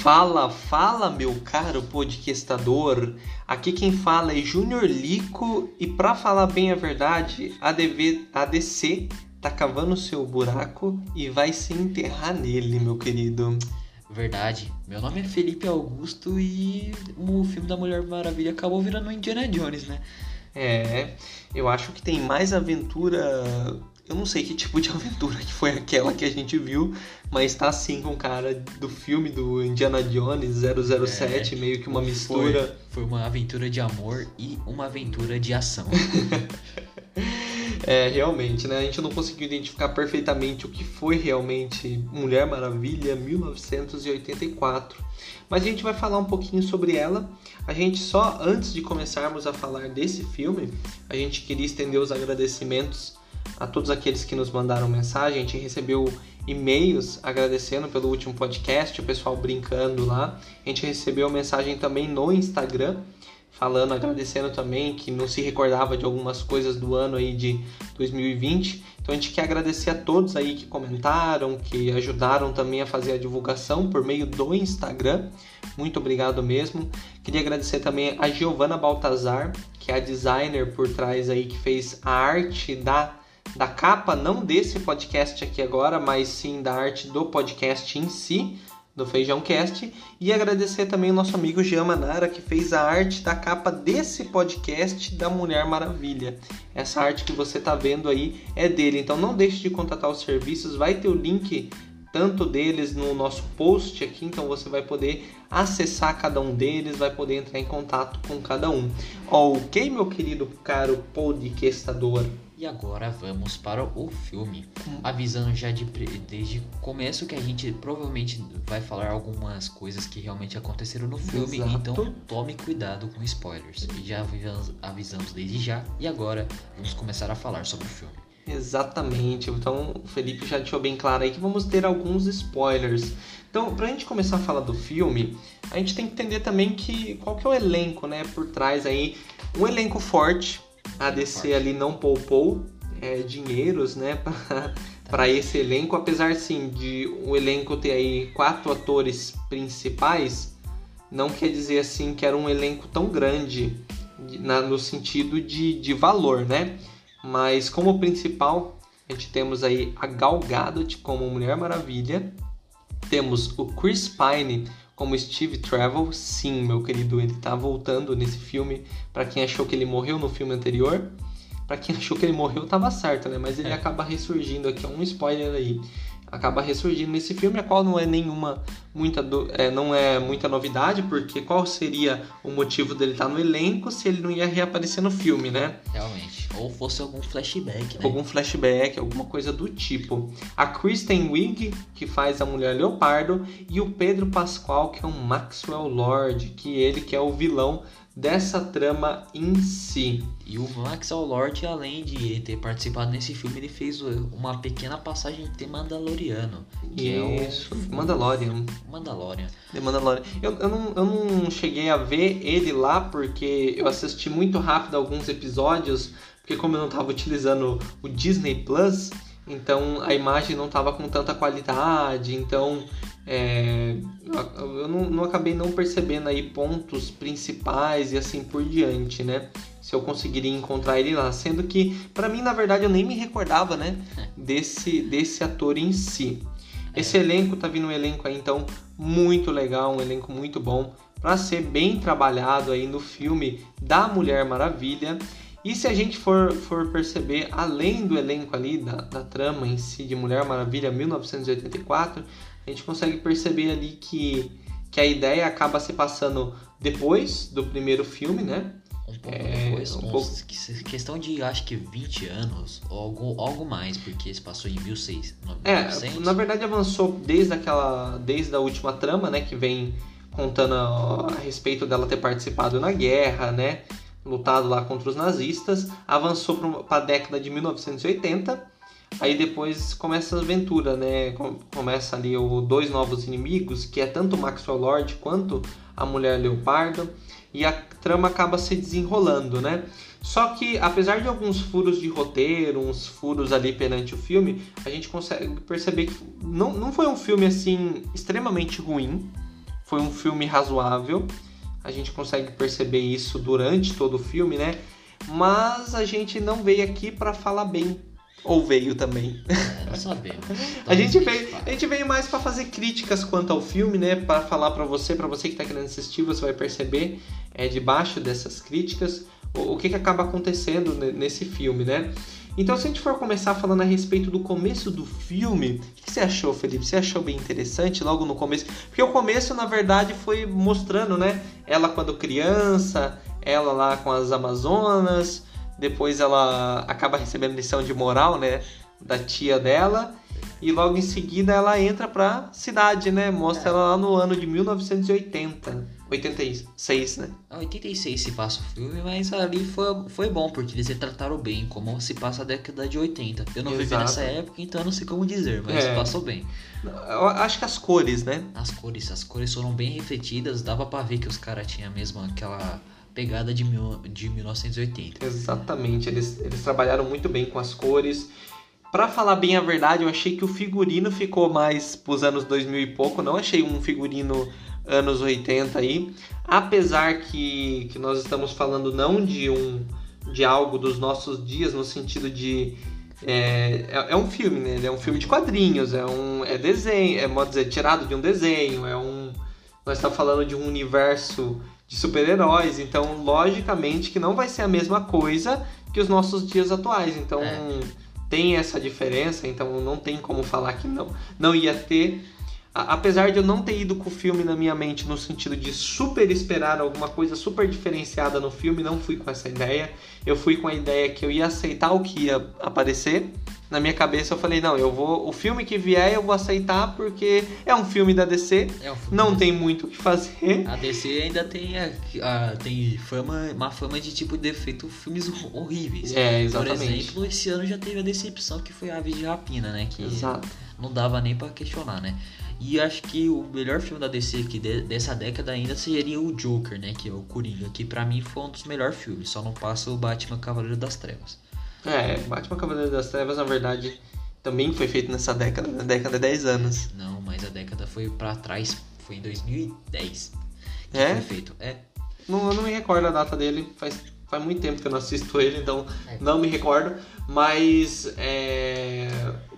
Fala, fala, meu caro podcastador. Aqui quem fala é Júnior Lico e para falar bem a verdade, a, DV, a DC tá cavando seu buraco e vai se enterrar nele, meu querido. Verdade. Meu nome é Felipe Augusto e o filme da Mulher Maravilha acabou virando Indiana Jones, né? É, eu acho que tem mais aventura eu não sei que tipo de aventura que foi aquela que a gente viu, mas tá assim com o cara do filme do Indiana Jones 007, é, meio que uma mistura. Foi, foi uma aventura de amor e uma aventura de ação. é, realmente, né? A gente não conseguiu identificar perfeitamente o que foi realmente Mulher Maravilha 1984. Mas a gente vai falar um pouquinho sobre ela. A gente só antes de começarmos a falar desse filme, a gente queria estender os agradecimentos a todos aqueles que nos mandaram mensagem. A gente recebeu e-mails agradecendo pelo último podcast, o pessoal brincando lá. A gente recebeu mensagem também no Instagram, falando, agradecendo também que não se recordava de algumas coisas do ano aí de 2020. Então a gente quer agradecer a todos aí que comentaram, que ajudaram também a fazer a divulgação por meio do Instagram. Muito obrigado mesmo. Queria agradecer também a Giovana Baltazar, que é a designer por trás aí que fez a arte da da capa, não desse podcast aqui agora, mas sim da arte do podcast em si, do Feijão Cast, e agradecer também o nosso amigo Jean Manara, que fez a arte da capa desse podcast da Mulher Maravilha. Essa arte que você está vendo aí é dele, então não deixe de contatar os serviços, vai ter o link tanto deles no nosso post aqui, então você vai poder acessar cada um deles, vai poder entrar em contato com cada um. Ok, meu querido caro podcastador? E agora vamos para o filme. Avisando já de, desde o começo que a gente provavelmente vai falar algumas coisas que realmente aconteceram no filme. Exato. Então tome cuidado com spoilers. Já avisamos desde já. E agora vamos começar a falar sobre o filme. Exatamente. Então o Felipe já deixou bem claro aí que vamos ter alguns spoilers. Então, pra gente começar a falar do filme, a gente tem que entender também que qual que é o elenco, né, por trás aí. Um elenco forte, a DC ali não poupou é, dinheiros, né, para esse elenco, apesar sim de o elenco ter aí quatro atores principais, não quer dizer assim que era um elenco tão grande na, no sentido de, de valor, né? Mas como principal, a gente temos aí a Gal Gadot como Mulher Maravilha, temos o Chris Pine como Steve Trevor. Sim, meu querido, ele tá voltando nesse filme. Para quem achou que ele morreu no filme anterior, para quem achou que ele morreu, tava certo, né? Mas ele é. acaba ressurgindo aqui, é um spoiler aí acaba ressurgindo nesse filme, a qual não é nenhuma muita é, não é muita novidade, porque qual seria o motivo dele estar no elenco se ele não ia reaparecer no filme, né? Realmente. Ou fosse algum flashback, né? Algum flashback, alguma coisa do tipo. A Kristen Wiig, que faz a Mulher Leopardo, e o Pedro Pascoal, que é um Maxwell Lord, que ele que é o vilão dessa trama em si. E o Max Lord, além de ter participado nesse filme, ele fez uma pequena passagem de Mandaloriano. Que Isso, é o... Mandalorian. Mandalorian. The Mandalorian. Eu, eu, não, eu não cheguei a ver ele lá porque eu assisti muito rápido alguns episódios, porque como eu não estava utilizando o Disney Plus, então a imagem não estava com tanta qualidade, então é, eu não, não, acabei não percebendo aí pontos principais e assim por diante, né? Se eu conseguiria encontrar ele lá, sendo que para mim na verdade eu nem me recordava, né, desse desse ator em si. Esse elenco tá vindo um elenco aí então muito legal, um elenco muito bom para ser bem trabalhado aí no filme da Mulher Maravilha. E se a gente for, for perceber, além do elenco ali, da, da trama em si de Mulher Maravilha 1984, a gente consegue perceber ali que, que a ideia acaba se passando depois do primeiro filme, né? Um pouco é, depois, um pouco... questão de acho que 20 anos, ou algo, algo mais, porque se passou em 1600. É, na verdade avançou desde aquela. desde a última trama, né? Que vem contando a, a respeito dela ter participado na guerra, né? lutado lá contra os nazistas, avançou para a década de 1980. Aí depois começa a aventura, né? Começa ali o dois novos inimigos, que é tanto Maxwell Lord quanto a Mulher Leopardo, e a trama acaba se desenrolando, né? Só que apesar de alguns furos de roteiro, uns furos ali perante o filme, a gente consegue perceber que não, não foi um filme assim extremamente ruim. foi um filme razoável. A gente consegue perceber isso durante todo o filme, né? Mas a gente não veio aqui para falar bem ou veio também? É, sabemos. a, gente veio, a gente veio mais para fazer críticas quanto ao filme, né? Para falar para você, para você que está querendo assistir, você vai perceber é, debaixo dessas críticas o, o que, que acaba acontecendo nesse filme, né? Então, se a gente for começar falando a respeito do começo do filme, o que você achou, Felipe? Você achou bem interessante logo no começo? Porque o começo, na verdade, foi mostrando, né? Ela quando criança, ela lá com as Amazonas, depois ela acaba recebendo lição de moral, né? Da tia dela. E logo em seguida ela entra pra cidade, né? Mostra é. ela lá no ano de 1980. 86, né? 86 se passa o filme, mas ali foi, foi bom, porque eles retrataram bem como se passa a década de 80. Eu não Exato. vivi nessa época, então não sei como dizer, mas é. passou bem. Eu acho que as cores, né? As cores, as cores foram bem refletidas, dava para ver que os caras tinham mesmo aquela pegada de, mil, de 1980. Exatamente, eles, eles trabalharam muito bem com as cores. Para falar bem a verdade, eu achei que o figurino ficou mais pros anos 2000 e pouco. Não achei um figurino anos 80 aí. Apesar que, que nós estamos falando não de um de algo dos nossos dias no sentido de é, é, é, um filme, né? É um filme de quadrinhos, é um é desenho, é modo dizer, tirado de um desenho, é um nós estamos falando de um universo de super-heróis, então logicamente que não vai ser a mesma coisa que os nossos dias atuais. Então é. tem essa diferença, então não tem como falar que não não ia ter. apesar de eu não ter ido com o filme na minha mente no sentido de super esperar alguma coisa super diferenciada no filme, não fui com essa ideia. Eu fui com a ideia que eu ia aceitar o que ia aparecer na minha cabeça eu falei, não, eu vou. O filme que vier eu vou aceitar porque é um filme da DC. É um filme não tem muito o que fazer. A DC ainda tem, a, a, tem fama, uma fama de tipo de feito filmes horríveis. É, exatamente. Por exemplo, esse ano já teve a decepção que foi Aves de Rapina, né? Que Exato. não dava nem para questionar, né? E acho que o melhor filme da DC aqui de, dessa década ainda seria o Joker, né? Que é o Coringa, que para mim foi um dos melhores filmes. Só não passa o Batman Cavaleiro das Trevas. É, Batman Cavaleiro das Trevas, na verdade, também foi feito nessa década, na década de 10 anos. Não, mas a década foi para trás, foi em 2010 que é? foi feito. É. Não, eu não me recordo a data dele, faz, faz muito tempo que eu não assisto ele, então é. não me recordo. Mas é,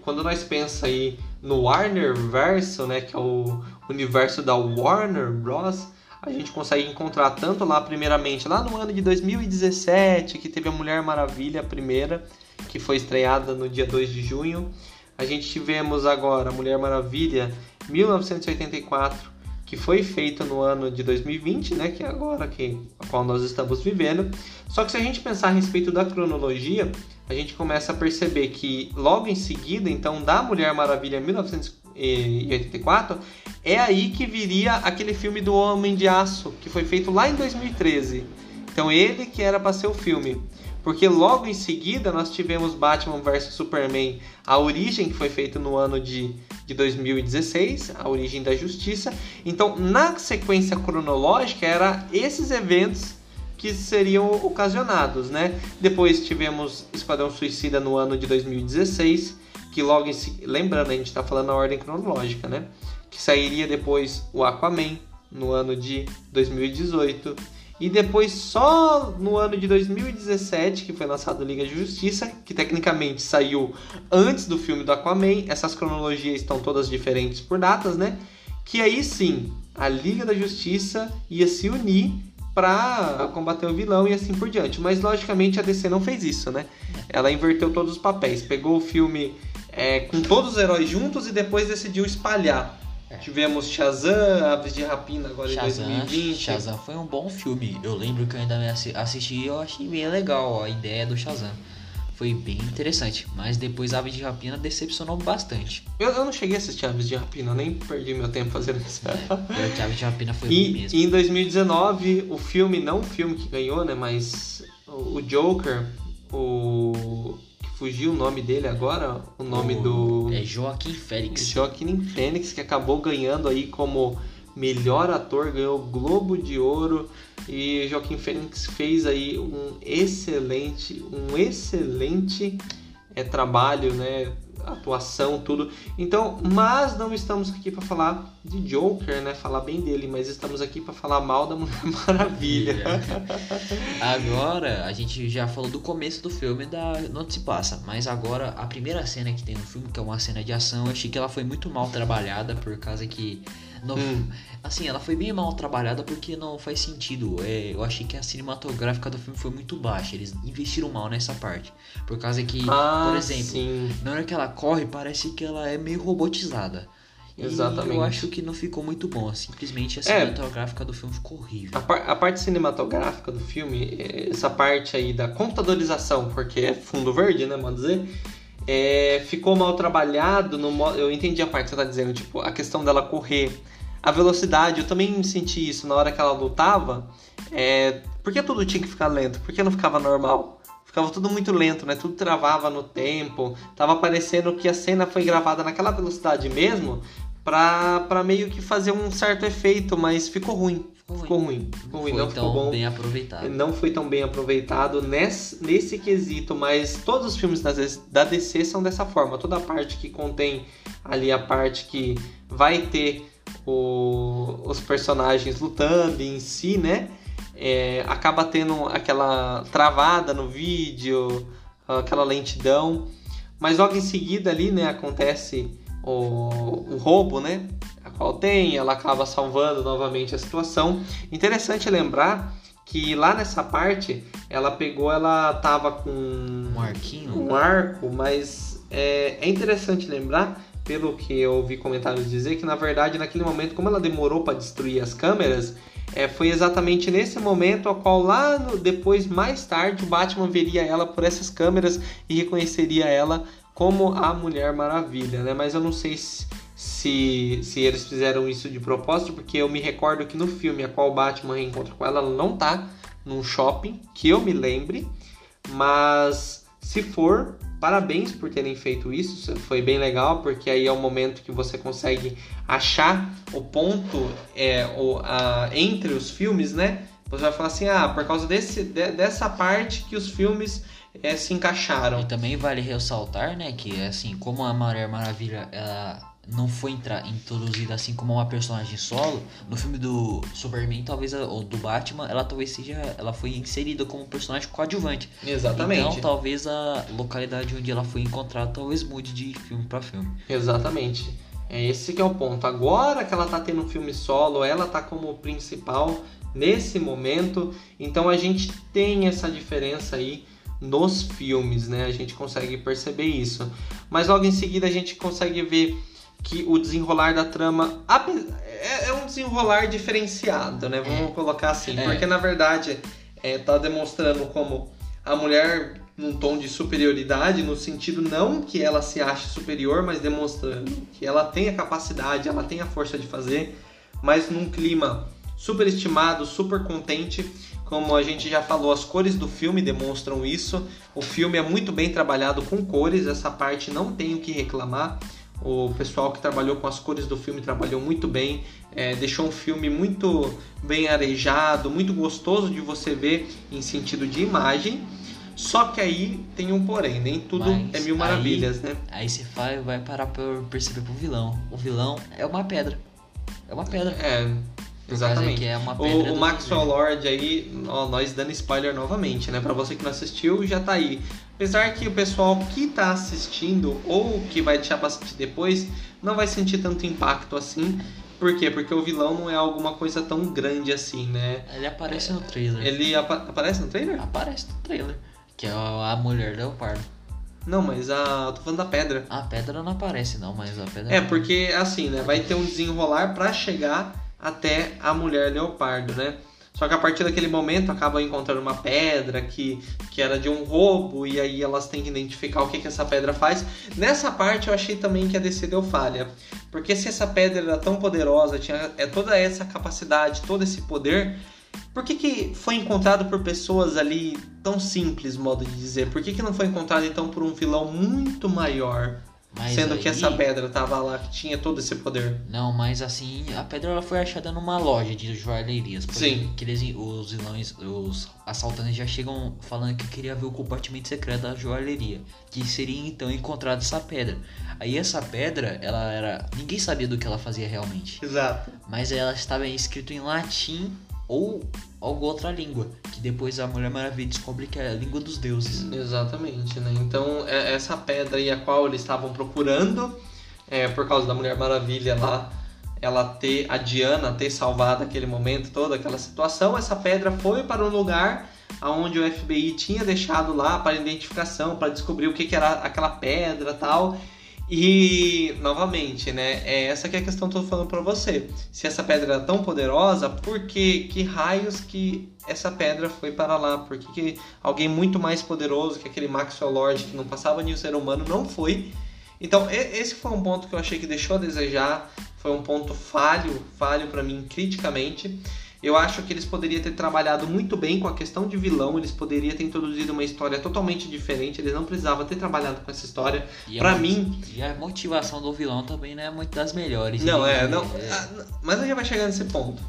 quando nós pensamos aí no Warner Verso, né, que é o universo da Warner Bros., a gente consegue encontrar tanto lá, primeiramente, lá no ano de 2017, que teve a Mulher Maravilha, a primeira, que foi estreada no dia 2 de junho. A gente tivemos agora a Mulher Maravilha 1984, que foi feita no ano de 2020, né, que é agora que a qual nós estamos vivendo. Só que se a gente pensar a respeito da cronologia, a gente começa a perceber que logo em seguida, então, da Mulher Maravilha 1984, é aí que viria aquele filme do Homem de Aço, que foi feito lá em 2013. Então ele que era para ser o filme. Porque logo em seguida nós tivemos Batman vs Superman, a origem que foi feito no ano de, de 2016, a origem da justiça. Então, na sequência cronológica, era esses eventos que seriam ocasionados, né? Depois tivemos Esquadrão Suicida no ano de 2016, que logo em lembrando, a gente está falando na ordem cronológica, né? que sairia depois o Aquaman no ano de 2018 e depois só no ano de 2017 que foi lançado Liga de Justiça, que tecnicamente saiu antes do filme do Aquaman. Essas cronologias estão todas diferentes por datas, né? Que aí sim, a Liga da Justiça ia se unir para combater o vilão e assim por diante. Mas logicamente a DC não fez isso, né? Ela inverteu todos os papéis, pegou o filme é, com todos os heróis juntos e depois decidiu espalhar é. Tivemos Shazam, Aves de Rapina agora Shazam, em 2020. Shazam foi um bom filme. Eu lembro que eu ainda assisti e eu achei bem legal a ideia do Shazam. Foi bem interessante, mas depois Aves de Rapina decepcionou bastante. Eu, eu não cheguei a assistir Aves de Rapina, nem perdi meu tempo fazendo isso. É, Aves de Rapina foi e, mesmo. E em 2019, o filme, não o filme que ganhou, né, mas o Joker, o fugiu o nome dele agora, o nome o, do. É Joaquim Fênix. Joaquim Fênix, que acabou ganhando aí como melhor ator, ganhou o Globo de Ouro. E Joaquim Fênix fez aí um excelente, um excelente é, trabalho, né? atuação, tudo. Então, mas não estamos aqui para falar de Joker, né? Falar bem dele, mas estamos aqui para falar mal da Mulher Maravilha. agora, a gente já falou do começo do filme da Não se passa, mas agora a primeira cena que tem no filme, que é uma cena de ação, eu achei que ela foi muito mal trabalhada por causa que não, hum. Assim, ela foi bem mal trabalhada porque não faz sentido. É, eu achei que a cinematográfica do filme foi muito baixa. Eles investiram mal nessa parte. Por causa que, ah, por exemplo, sim. na hora que ela corre, parece que ela é meio robotizada. Exatamente. E eu acho que não ficou muito bom. Simplesmente a é. cinematográfica é, do filme ficou horrível. A, par, a, parte cinematográfica do filme, essa parte aí da computadorização, porque é fundo verde, né, vamos dizer, é, ficou mal trabalhado. No, eu entendi a parte que você tá dizendo, tipo, a questão dela correr a velocidade, eu também senti isso na hora que ela lutava. É, por que tudo tinha que ficar lento? Por que não ficava normal? Ficava tudo muito lento, né? Tudo travava no tempo. Tava parecendo que a cena foi gravada naquela velocidade mesmo pra, pra meio que fazer um certo efeito, mas ficou ruim. Ficou ruim. Ficou ruim, não, não ficou bom. bem aproveitado. Não foi tão bem aproveitado nesse, nesse quesito, mas todos os filmes da DC são dessa forma. Toda a parte que contém ali a parte que vai ter o, os personagens lutando em si, né? É, acaba tendo aquela travada no vídeo, aquela lentidão. Mas logo em seguida ali, né, acontece o, o roubo, né? A qual tem, ela acaba salvando novamente a situação. Interessante lembrar que lá nessa parte ela pegou, ela tava com um arquinho, um arco, mas é, é interessante lembrar pelo que eu ouvi comentários dizer, que na verdade naquele momento, como ela demorou para destruir as câmeras, é, foi exatamente nesse momento ao qual lá no, depois, mais tarde, o Batman veria ela por essas câmeras e reconheceria ela como a Mulher Maravilha, né? Mas eu não sei se, se, se eles fizeram isso de propósito, porque eu me recordo que no filme a qual o Batman reencontra com ela, ela não tá num shopping, que eu me lembre, mas se for, parabéns por terem feito isso, foi bem legal, porque aí é o momento que você consegue achar o ponto é, o, a, entre os filmes, né? Você vai falar assim, ah, por causa desse, de, dessa parte que os filmes é, se encaixaram. E também vale ressaltar, né, que assim, como a Mulher Maravilha ela não foi introduzida assim como uma personagem solo, no filme do Superman, talvez, ou do Batman, ela talvez seja, ela foi inserida como personagem coadjuvante. Exatamente. Então, talvez a localidade onde ela foi encontrada talvez mude de filme para filme. Exatamente. É esse que é o ponto. Agora que ela tá tendo um filme solo, ela tá como principal nesse momento, então a gente tem essa diferença aí nos filmes, né? A gente consegue perceber isso. Mas logo em seguida a gente consegue ver que o desenrolar da trama é, é um desenrolar diferenciado, né? Vamos é. colocar assim, é. porque na verdade é, tá demonstrando como a mulher num tom de superioridade, no sentido não que ela se ache superior, mas demonstrando que ela tem a capacidade, ela tem a força de fazer, mas num clima super estimado, super contente. Como a gente já falou, as cores do filme demonstram isso. O filme é muito bem trabalhado com cores, essa parte não tenho que reclamar. O pessoal que trabalhou com as cores do filme trabalhou muito bem, é, deixou um filme muito bem arejado, muito gostoso de você ver em sentido de imagem. Só que aí tem um porém, nem tudo Mas é mil maravilhas, aí, né? Aí você vai, vai parar pra perceber pro vilão. O vilão é uma pedra. É uma pedra. É, Exatamente. É o, o Maxwell Lord aí, ó, nós dando spoiler novamente, né? Pra você que não assistiu, já tá aí. Apesar que o pessoal que tá assistindo ou que vai deixar pra assistir depois, não vai sentir tanto impacto assim. Por quê? Porque o vilão não é alguma coisa tão grande assim, né? Ele aparece no trailer. Ele apa aparece no trailer? Aparece no trailer. Que é a mulher leopardo. Não, mas a. Eu tô falando da pedra. A pedra não aparece, não, mas a pedra. É, porque assim, né? Vai ter um desenrolar para chegar até a mulher leopardo, né? Só que a partir daquele momento acaba encontrando uma pedra que, que era de um roubo e aí elas têm que identificar o que, que essa pedra faz. Nessa parte eu achei também que a DC deu falha. Porque se essa pedra era tão poderosa, tinha é, toda essa capacidade, todo esse poder, por que, que foi encontrado por pessoas ali tão simples, modo de dizer? Por que, que não foi encontrado então por um vilão muito maior? Mas Sendo aí... que essa pedra tava lá, que tinha todo esse poder. Não, mas assim, a pedra ela foi achada numa loja de joalherias. Sim. Que eles, os vilões, os assaltantes já chegam falando que queria ver o compartimento secreto da joalheria. Que seria então encontrada essa pedra. Aí essa pedra, ela era. Ninguém sabia do que ela fazia realmente. Exato. Mas ela estava escrito em latim ou alguma outra língua, que depois a Mulher Maravilha descobre que é a língua dos deuses. Exatamente, né? Então, é, essa pedra aí a qual eles estavam procurando, é, por causa da Mulher Maravilha lá, ela ter, a Diana ter salvado aquele momento, toda aquela situação, essa pedra foi para um lugar onde o FBI tinha deixado lá para identificação, para descobrir o que, que era aquela pedra tal. E, novamente, né? É essa que é a questão que eu tô falando para você. Se essa pedra era tão poderosa, por que, que raios que essa pedra foi para lá? Por que, que alguém muito mais poderoso que aquele Maxwell Lord que não passava nenhum ser humano não foi? Então, esse foi um ponto que eu achei que deixou a desejar. Foi um ponto falho, falho para mim criticamente. Eu acho que eles poderiam ter trabalhado muito bem com a questão de vilão, eles poderiam ter introduzido uma história totalmente diferente, eles não precisavam ter trabalhado com essa história. Para mim. E a motivação do vilão também não é muito das melhores. Não, é, não. É... Mas a gente vai chegar nesse ponto.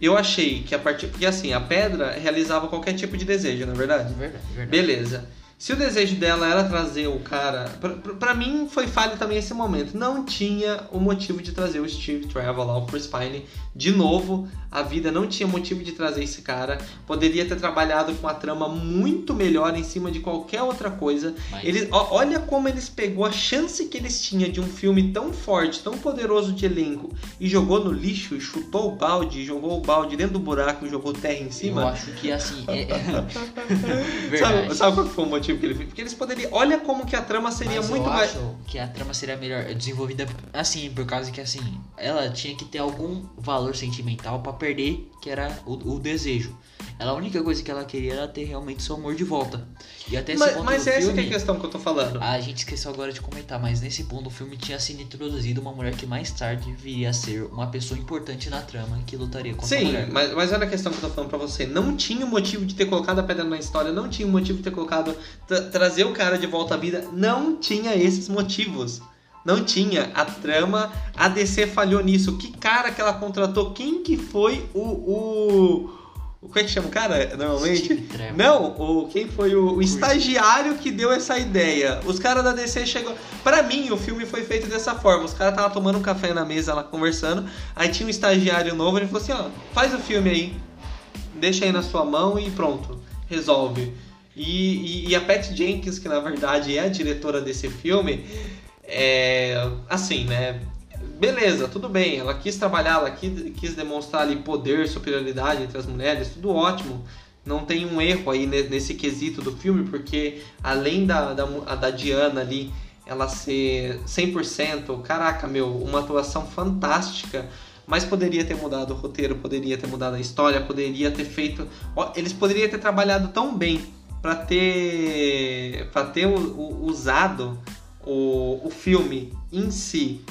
Eu achei que a partir. Porque assim, a pedra realizava qualquer tipo de desejo, não é verdade? Verdade, verdade. Beleza. Se o desejo dela era trazer o cara. para mim foi falha também esse momento. Não tinha o motivo de trazer o Steve Trevor lá, o Chris Pine, de novo. A vida não tinha motivo de trazer esse cara. Poderia ter trabalhado com uma trama muito melhor em cima de qualquer outra coisa. Mas... Ele, ó, olha como eles pegou a chance que eles tinham de um filme tão forte, tão poderoso de elenco e jogou no lixo, chutou o balde, jogou o balde dentro do buraco e jogou terra em cima. Eu acho que assim. É... sabe, sabe qual foi o motivo? Que ele fez. Porque eles poderiam. Olha como que a trama seria Mas muito eu mais. Acho que a trama seria melhor desenvolvida assim, por causa que assim, ela tinha que ter algum valor sentimental para perder, que era o, o, desejo. Ela a única coisa que ela queria era ter realmente seu amor de volta. E até mas, mas essa filme, é a questão que eu tô falando. A gente esqueceu agora de comentar, mas nesse ponto o filme tinha sido introduzido uma mulher que mais tarde viria a ser uma pessoa importante na trama que lutaria contra Sim, a mulher. Mas, mas olha a questão que eu tô falando pra você. Não tinha motivo de ter colocado a pedra na história, não tinha motivo de ter colocado trazer o cara de volta à vida não tinha esses motivos. Não tinha. A trama, a DC falhou nisso. Que cara que ela contratou? Quem que foi o. o como é que chama o cara normalmente? Não, o, quem foi o, o estagiário que deu essa ideia? Os caras da DC chegou. Para mim, o filme foi feito dessa forma. Os caras estavam tomando um café na mesa lá conversando. Aí tinha um estagiário novo. Ele falou assim: ó, faz o filme aí. Deixa aí na sua mão e pronto. Resolve. E, e, e, a Pat Jenkins, que na verdade é a diretora desse filme, é assim, né? Beleza, tudo bem. Ela quis trabalhar, ela quis, quis demonstrar ali poder, superioridade entre as mulheres, tudo ótimo. Não tem um erro aí nesse quesito do filme, porque além da, da, da Diana ali, ela ser 100%, caraca, meu, uma atuação fantástica mas poderia ter mudado o roteiro, poderia ter mudado a história, poderia ter feito. Eles poderiam ter trabalhado tão bem para ter para ter usado o, o filme em si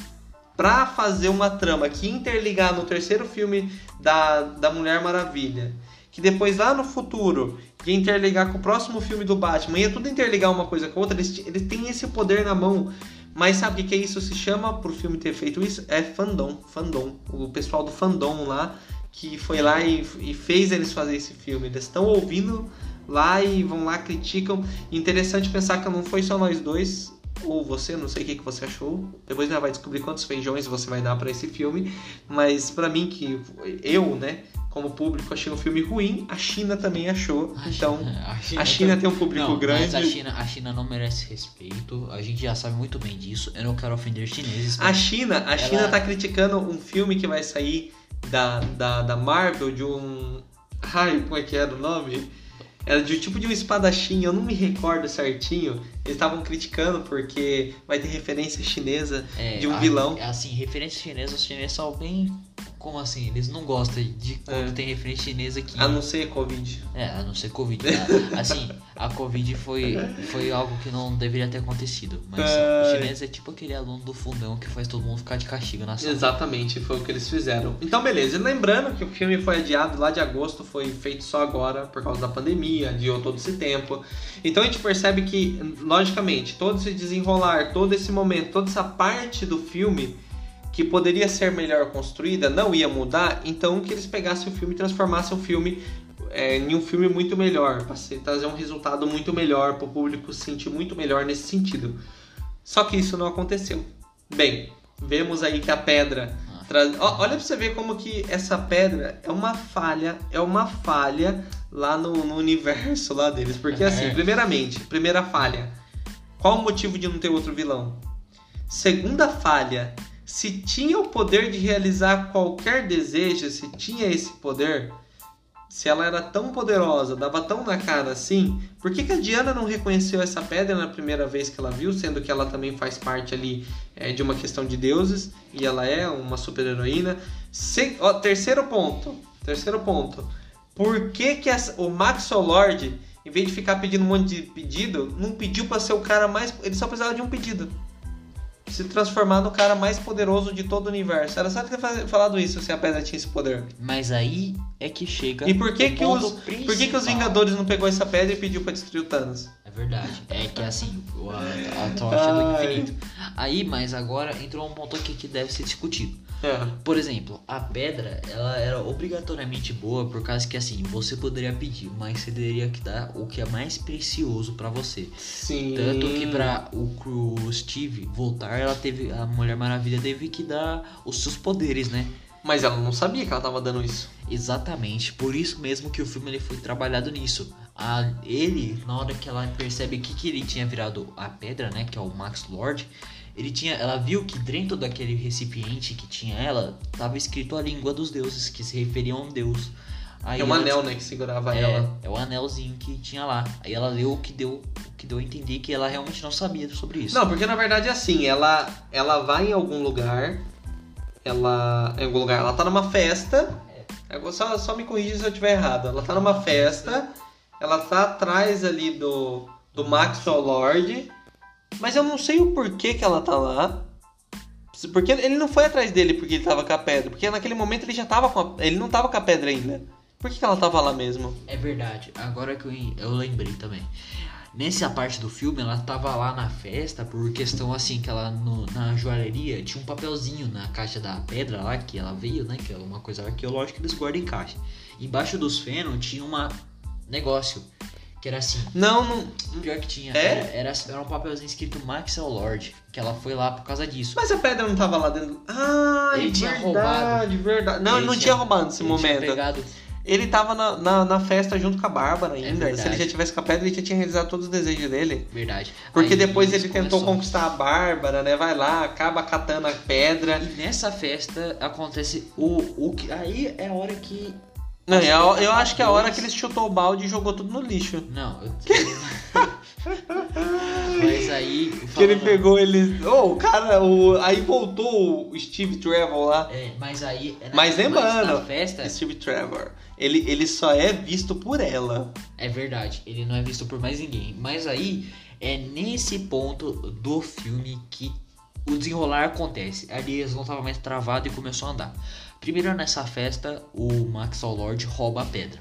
para fazer uma trama que interligar no terceiro filme da, da Mulher Maravilha, que depois lá no futuro ia interligar com o próximo filme do Batman, ia tudo interligar uma coisa com outra, eles, eles têm esse poder na mão. Mas sabe o que, que isso se chama pro filme ter feito isso? É fandom, fandom. O pessoal do fandom lá que foi lá e, e fez eles fazer esse filme. Eles estão ouvindo lá e vão lá, criticam. Interessante pensar que não foi só nós dois, ou você, não sei o que, que você achou. Depois já vai descobrir quantos feijões você vai dar para esse filme. Mas para mim, que eu, né, como público, achei um filme ruim, a China também achou. A então, China, a China, a China tem um público não, grande. Mas a China, a China não merece respeito. A gente já sabe muito bem disso. Eu não quero ofender chineses. A China, a ela... China tá criticando um filme que vai sair da, da, da Marvel de um. Ai, como é que era o nome? Era de tipo de um espadachim, eu não me recordo certinho. Eles estavam criticando porque vai ter referência chinesa é, de um a, vilão. Assim, referências chinesas, os chineses são bem Como assim? Eles não gostam de quando é. tem referência chinesa aqui. A não ser Covid. É, a não ser Covid. assim, a Covid foi, foi algo que não deveria ter acontecido. Mas é... o chinês é tipo aquele aluno do fundão que faz todo mundo ficar de castigo na sala. Exatamente, foi o que eles fizeram. Então, beleza. E lembrando que o filme foi adiado lá de agosto, foi feito só agora por causa da pandemia, adiou todo esse tempo. Então a gente percebe que, logicamente, todo esse desenrolar, todo esse momento, toda essa parte do filme que poderia ser melhor construída não ia mudar, então que eles pegassem o filme e transformassem o filme é, em um filme muito melhor, para trazer um resultado muito melhor, para o público se sentir muito melhor nesse sentido. Só que isso não aconteceu. Bem, vemos aí que a pedra. Ah. Traz... Olha para você ver como que essa pedra é uma falha, é uma falha lá no, no universo lá deles. Porque assim, é. primeiramente, primeira falha. Qual o motivo de não ter outro vilão? Segunda falha, se tinha o poder de realizar qualquer desejo, se tinha esse poder, se ela era tão poderosa, dava tão na cara assim, por que, que a Diana não reconheceu essa pedra na primeira vez que ela viu, sendo que ela também faz parte ali é, de uma questão de deuses e ela é uma super heroína? Se... Ó, terceiro ponto, terceiro ponto. Por que, que essa... o Maxwell Lord, em vez de ficar pedindo um monte de pedido, não pediu para ser o cara mais. Ele só precisava de um pedido se transformar no cara mais poderoso de todo o universo. Era só ter falado isso se a pedra tinha esse poder. Mas aí é que chega. E por que que os principal. por que que os Vingadores não pegou essa pedra e pediu para destruir o Thanos? É verdade. É que assim, a, a tocha do infinito. Aí, mas agora entrou um ponto aqui que deve ser discutido. É. Por exemplo, a pedra, ela era obrigatoriamente boa por causa que assim, você poderia pedir, mas você teria que dar o que é mais precioso para você. Sim. Tanto que para o, o Steve voltar, ela teve a Mulher Maravilha teve que dar os seus poderes, né? Mas ela não sabia que ela tava dando isso. Exatamente, por isso mesmo que o filme ele foi trabalhado nisso. A, ele, na hora que ela percebe que, que ele tinha virado a pedra, né, que é o Max Lord, ele tinha, ela viu que dentro daquele recipiente que tinha ela, estava escrito a língua dos deuses, que se referiam a um deus. Aí é um anel, né, que segurava é, ela. É o anelzinho que tinha lá. Aí ela leu o que deu, o que deu a entender que ela realmente não sabia sobre isso. Não, porque na verdade é assim, ela ela vai em algum lugar, ela em algum lugar, ela tá numa festa. É. Só, só me corrija se eu estiver errado. Ela tá numa festa, ela tá atrás ali do do Maxwell Lord mas eu não sei o porquê que ela tá lá. Porque ele não foi atrás dele porque ele tava com a pedra. Porque naquele momento ele já tava com a... Ele não tava com a pedra ainda. Por que, que ela tava lá mesmo? É verdade. Agora que eu, lembrei também. Nessa parte do filme, ela tava lá na festa por questão assim, que ela no, na joalheria tinha um papelzinho na caixa da pedra lá, que ela veio, né? Que é uma coisa arqueológica que eles guardam em caixa. Embaixo dos fenos tinha um negócio que era assim. Não, não. Pior que tinha. É? Era, era, era um papelzinho escrito Maxwell Lord. Que ela foi lá por causa disso. Mas a pedra não tava lá dentro. Ah, ele tinha roubado. verdade. Não, ele, ele não tinha, tinha roubado nesse momento. Pegado... Ele tava na, na, na, festa junto com a Bárbara é ainda. É Se ele já tivesse com a pedra, ele já tinha realizado todos os desejos dele. Verdade. Porque Aí depois ele tentou começou. conquistar a Bárbara, né? Vai lá, acaba catando a pedra. E nessa festa acontece o, o que. Aí é a hora que não, eu, eu acho que é a hora que ele chutou o balde e jogou tudo no lixo. Não, eu... Mas aí. Que ele pegou ele. Oh, cara. O... Aí voltou o Steve Trevor lá. É, mas aí. É mas lembrando, festa. Steve Trevor. Ele, ele só é visto por ela. É verdade, ele não é visto por mais ninguém. Mas aí é nesse ponto do filme que o desenrolar acontece. Ali eles não estavam mais travados e começou a andar. Primeiro nessa festa, o Max Lord rouba a pedra.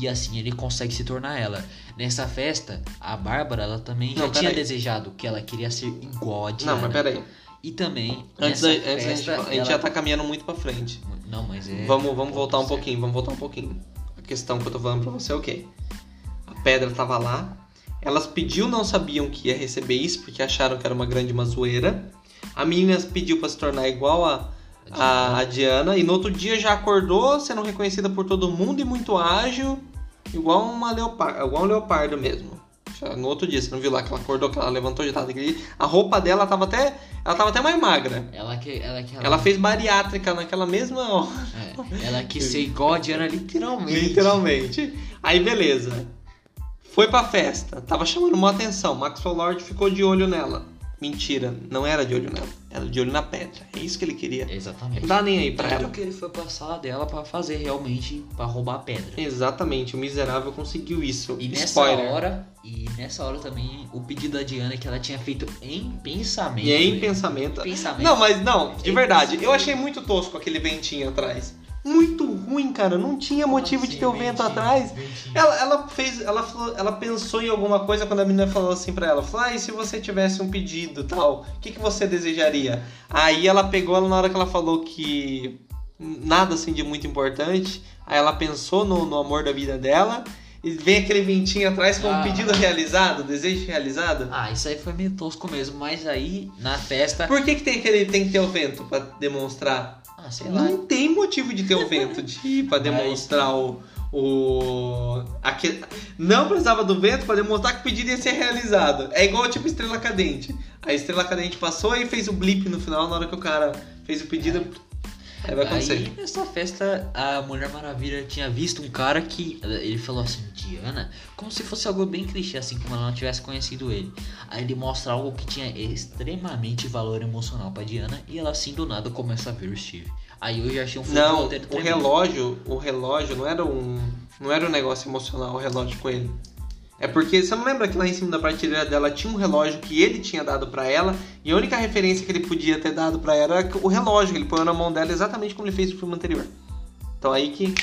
E assim ele consegue se tornar ela. Nessa festa, a Bárbara ela também não, já tinha aí. desejado que ela queria ser igual a Diana. Não, mas peraí. E também. Antes, da, antes festa, a, gente, a gente já tá caminhando muito pra frente. Não, mas é. Vamos, vamos voltar um pouquinho, vamos voltar um pouquinho. A questão que eu tô falando pra você é o quê? A pedra tava lá. Elas pediu, não sabiam que ia receber isso, porque acharam que era uma grande mazoeira. A menina pediu para se tornar igual a, a, a Diana. E no outro dia já acordou sendo reconhecida por todo mundo e muito ágil, igual, uma leopardo, igual um leopardo mesmo. No outro dia, você não viu lá que ela acordou, que ela levantou de tava A roupa dela tava até. Ela tava até mais magra. Ela que. Ela, que ela... ela fez bariátrica naquela mesma hora. É, ela quis ser igual a Diana literalmente. Literalmente. Aí beleza. Foi pra festa. Tava chamando uma atenção. Maxwell Lord ficou de olho nela. Mentira, não era de olho nela. Era de olho na pedra. É isso que ele queria. Exatamente. Não dá nem aí pra Tudo ela. que ele foi passar dela pra fazer realmente, pra roubar a pedra. Exatamente, o miserável conseguiu isso. E nessa Spoiler. hora, e nessa hora também, o pedido da Diana que ela tinha feito em pensamento. E em pensamento. pensamento. Não, mas não, de Em verdade, eu pensamento. achei muito tosco aquele ventinho atrás. Muito ruim, cara. Não tinha motivo de ter o vento atrás. Ela, ela fez, ela, falou, ela pensou em alguma coisa quando a menina falou assim pra ela, falou, ah, e se você tivesse um pedido tal, o que, que você desejaria? Aí ela pegou ela na hora que ela falou que nada assim de muito importante, aí ela pensou no, no amor da vida dela, e vem aquele ventinho atrás com um Ah. pedido realizado, desejo realizado. Ah, isso aí foi meio tosco mesmo, mas aí na festa. Por que, que tem, aquele, tem que ter o vento pra demonstrar? Ah, sei lá. Não tem motivo de ter o vento de para demonstrar o. o aque- Não precisava do vento para demonstrar que o pedido ia ser realizado. É igual tipo estrela cadente. A estrela cadente passou e fez o blip no final na hora que o cara fez o pedido. Aí vai acontecer. Aí nessa festa a Mulher Maravilha tinha visto um cara que ele falou assim, Diana, como se fosse algo bem clichê, assim, como ela não tivesse conhecido ele. Aí ele mostra algo que tinha extremamente valor emocional pra Diana e ela assim do nada começa a ver o Steve. Aí eu já achei um Não, o relógio, o relógio não era um, não era um negócio emocional o relógio com ele. É porque você não lembra que lá em cima da prateleira dela tinha um relógio que ele tinha dado pra ela e a única referência que ele podia ter dado pra ela era o relógio que ele põe na mão dela exatamente como ele fez no filme anterior. Então aí que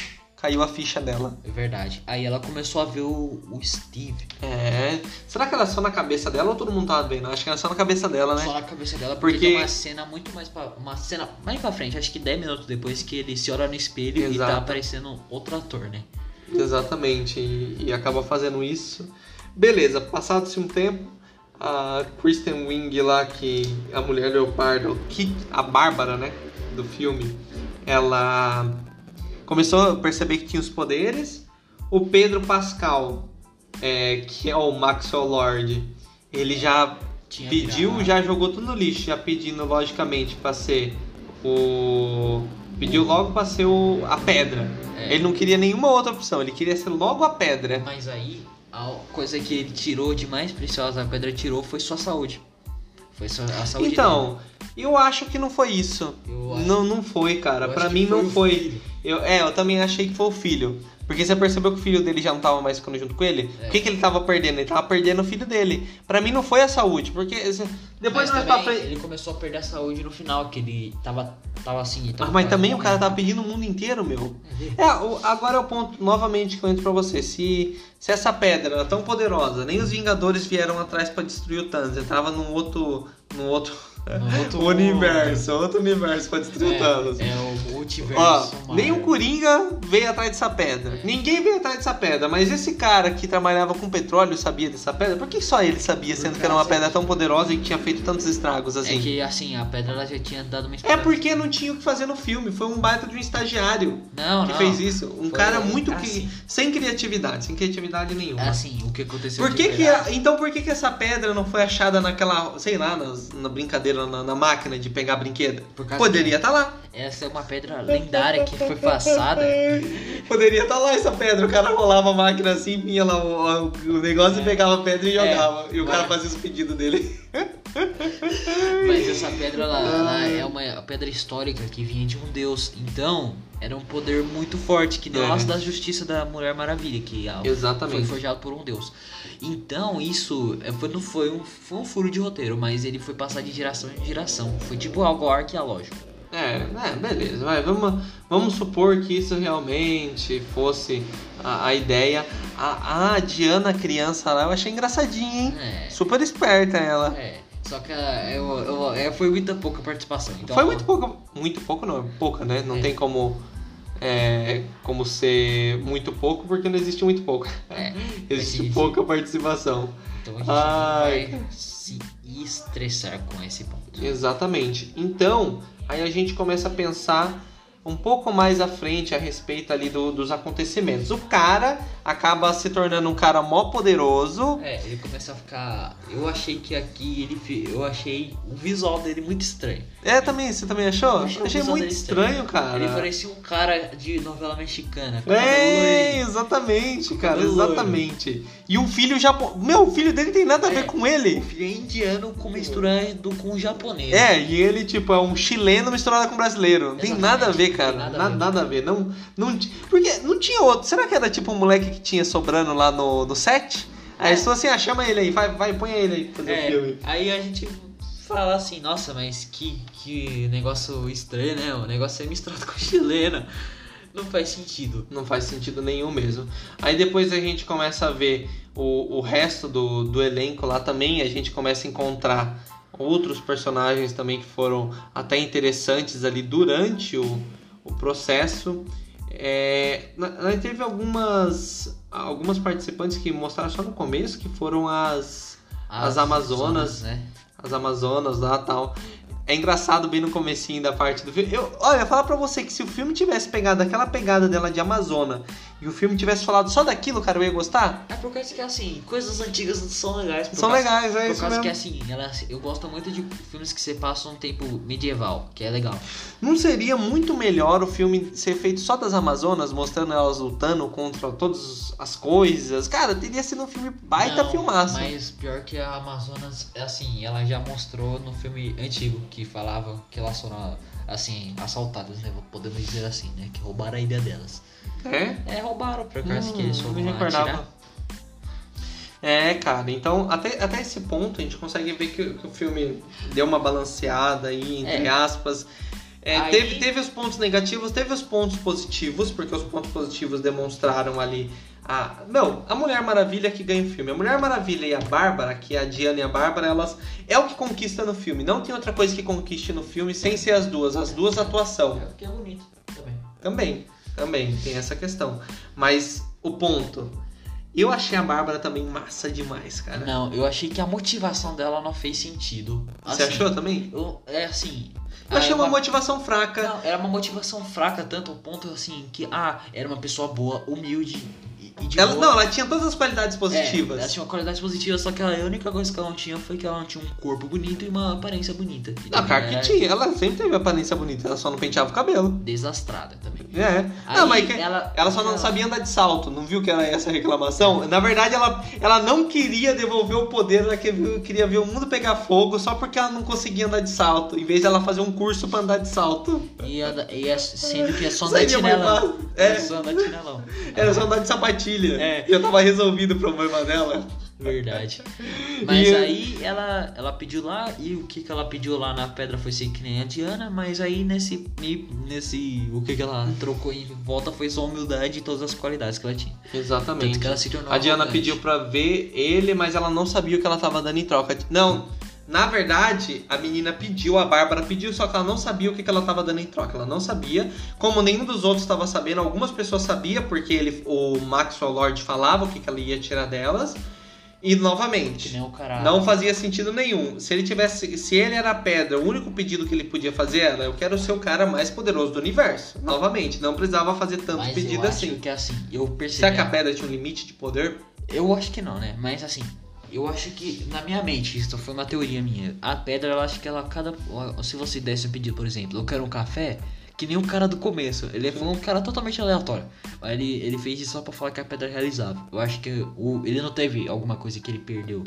caiu a ficha dela. É verdade. Aí ela começou a ver o, o Steve. É. Será que era só na cabeça dela ou todo mundo tava vendo? Acho que era só na cabeça dela, né? Só na cabeça dela, porque, Porque- tem uma cena muito mais pra, uma cena mais pra frente, acho que 10 minutos depois que ele se olha no espelho e Exato. tá aparecendo outro ator, né? Exatamente, e, e acaba fazendo isso. Beleza, passado-se um tempo, a Kristen Wiig lá, que a mulher leopardo, que a Bárbara, né, do filme, ela começou a perceber que tinha os poderes. O Pedro Pascal, é, que é o Maxwell Lord, ele já Tinha pediu, virado. já jogou tudo no lixo, já pedindo logicamente pra ser o pediu logo pra ser o a pedra. É. Ele não queria nenhuma outra opção, ele queria ser logo a pedra. Mas aí, a coisa que ele tirou de mais preciosa, a pedra tirou, foi sua saúde. Foi sua, a saúde Então, eu acho que não foi isso. dele. Eu acho- Não, não foi, cara. acho mim que não foi. Eu, é, eu também achei que foi o filho. Porque você percebeu que o filho dele já não tava mais ficando junto com ele? É. O que, que ele tava perdendo? Ele tava perdendo o filho dele. Pra mim não foi a saúde, porque depois Mas mais pra também frente. ele começou a perder a saúde no final, que ele tava, tava assim... Ah, Tava mas quase também o cara morrendo. tá pedindo o mundo inteiro, meu. É, o- agora é o ponto novamente que eu entro pra você. Se, se essa pedra era tão poderosa, nem os Vingadores vieram atrás pra destruir o Thanos. Ele tava num outro. num outro. Outro universo, outro universo pra destruir o Thanos. É, é o multiverso. Ó, nem o Coringa veio atrás dessa pedra. É. Ninguém veio atrás dessa pedra, mas esse cara que trabalhava com petróleo sabia dessa pedra? Por que só ele sabia, sendo que era uma pedra tão poderosa e que tinha feito tantos estragos assim? É que assim, a pedra ela já tinha dado uma É porque não tinha o que fazer no filme. Foi um baita de um estagiário Não, que não. fez isso. Um Foi cara muito que, assim. sem criatividade, sem criatividade nenhuma. É assim, o que aconteceu Por que que a- então por que que essa pedra não foi achada naquela, sei lá, nas- na, brincadeira na, na máquina de pegar brinquedo? Poderia estar lá. Essa é uma pedra lendária que foi passada. Poderia estar lá essa pedra. O cara rolava a máquina assim, vinha lá o, o negócio e É. pegava a pedra e É. jogava. E o cara fazia os pedidos dele. Mas essa pedra ela é uma pedra histórica que vinha de um deus. Então, era um poder muito forte, que o É. laço da justiça da Mulher Maravilha, que Exatamente. foi forjado por um deus. Então, isso é, foi, não foi um, foi um furo de roteiro, mas ele foi passar de geração em geração. Foi tipo algo arqueológico. É, é, beleza, vai, vamos, vamos supor que isso realmente fosse a, a ideia. A, a Diana, criança lá, eu achei engraçadinha, hein? É. Super esperta ela. É. Só que ah, eu, eu, é, foi muita pouca participação. Então, Foi muito pouco, muito pouco não, é pouca, né? Não É. tem como, é, como ser muito pouco, porque não existe muito pouco. É, existe Entendi. pouca participação. Então a gente Ai. vai se estressar com esse ponto. Exatamente. Então, aí a gente começa a pensar um pouco mais à frente a respeito ali do, dos acontecimentos. O cara acaba se tornando um cara mó poderoso. É, ele começa a ficar. Eu achei que aqui ele. Eu achei o visual dele muito estranho. É, também, você também achou? Eu achei, achei muito estranho, estranho, cara. Ele parecia um cara de novela mexicana. É, exatamente, cara, exatamente. E um filho japonês. Meu, o filho dele tem nada a ver é, com ele. O filho é indiano com misturado com japonês. É, e ele, tipo, é um chileno misturado com brasileiro. Não tem nada a ver, cara. Nada, nada, a ver. nada a ver. Não, não, porque não tinha outro. Será que era tipo um moleque que tinha sobrando lá no, no set? Aí eles falaram assim: ah, chama ele aí, vai, vai põe ele aí pra fazer é, o filme. Aí a gente fala assim: nossa, mas que, que negócio estranho, né? O negócio é misturado com chilena. Não faz sentido. Não faz sentido nenhum mesmo. Aí depois a gente começa a ver o, o resto do, do elenco lá também. A gente começa a encontrar outros personagens também que foram até interessantes ali durante o, o processo. É, teve algumas, algumas participantes que mostraram só no começo, que foram as, as, as Amazonas, né? As Amazonas lá tal. É engraçado bem no comecinho da parte do filme. Eu, olha, falar pra você que se o filme tivesse pegado aquela pegada dela de Amazona e o filme tivesse falado só daquilo, cara, eu ia gostar? É por causa que, assim, coisas antigas são legais. São causa, legais, é por isso causa mesmo. que, assim, ela, eu gosto muito de filmes que se passam um tempo medieval, que é legal. Não seria muito melhor o filme ser feito só das Amazonas, mostrando elas lutando contra todas as coisas? Cara, teria sido um filme baita Não, filmaço. Mas pior que a Amazonas, assim, ela já mostrou no filme antigo que falava que elas foram, assim, assaltadas, né? Podemos dizer assim, né? Que roubaram a ilha delas. É? É, roubaram, por causa hum, que eles foram me recordava. É, cara, então até, até esse ponto a gente consegue ver que, que o filme deu uma balanceada aí, entre é. aspas. É, aí... teve, teve os pontos negativos, teve os pontos positivos, porque os pontos positivos demonstraram ali a. Não, a Mulher Maravilha que ganha o filme. A Mulher Maravilha e a Bárbara, que é a Diana e a Bárbara, elas é o que conquista no filme. Não tem outra coisa que conquiste no filme sem ser as duas, as duas atuação. É, que é bonito também. Também. Também, tem essa questão. Mas o ponto. Eu achei a Bárbara também massa demais, cara. Não, eu achei que a motivação dela não fez sentido. Você assim, achou também? Eu, é assim. Eu achei uma, uma, motivação fraca. Não, era uma motivação fraca, tanto ao ponto assim que, ah, era uma pessoa boa, humilde, ela, não, ela tinha todas as qualidades positivas. É, ela tinha uma qualidade positiva, só que a única coisa que ela não tinha foi que ela não tinha um corpo bonito e uma aparência bonita. a Clark era... tinha, ela sempre teve aparência bonita, ela só não penteava o cabelo. Desastrada também. É. Aí não, mas ela, ela só não ela... sabia andar de salto, não viu que era essa reclamação? Na verdade, ela, ela não queria devolver o poder, ela queria ver o mundo pegar fogo só porque ela não conseguia andar de salto, em vez dela fazer um curso pra andar de salto. E, e é, sendo que é só andar de chinelão. É. é só andar de chinelão. Era só andar de sapatilha. É. Já tava resolvido o problema dela. Verdade. Mas e aí ela, ela pediu lá, e o que, que ela pediu lá na pedra foi ser que nem a Diana, mas aí nesse. nesse o que, que ela trocou em volta foi só a humildade e todas as qualidades que ela tinha. Exatamente. que ela se tornou a Diana pediu pra ver ele, mas ela não sabia o que ela tava dando em troca. Não, na verdade, a menina pediu, a Bárbara pediu, só que ela não sabia o que, ela estava dando em troca. Ela não sabia. Como nenhum dos outros estava sabendo, algumas pessoas sabiam, porque ele, o Maxwell Lord falava o que, que ela ia tirar delas. E novamente, não fazia sentido nenhum. Se ele tivesse, se ele era a pedra, o único pedido que ele podia fazer era: eu quero ser o cara mais poderoso do universo. Novamente, não precisava fazer tanto Mas pedido eu assim. Acho que assim, eu percebi. Será que a pedra tinha um limite de poder? Eu acho que não, né? Mas assim, eu acho que, na minha mente, isso foi uma teoria minha. A pedra, eu acho que ela, cada. Se você desse um pedido, por exemplo, eu quero um café, que nem o cara do começo. Ele foi um cara totalmente aleatório. Mas ele, ele fez isso só pra falar que a pedra é realizável. Eu acho que o, ele não teve alguma coisa que ele perdeu.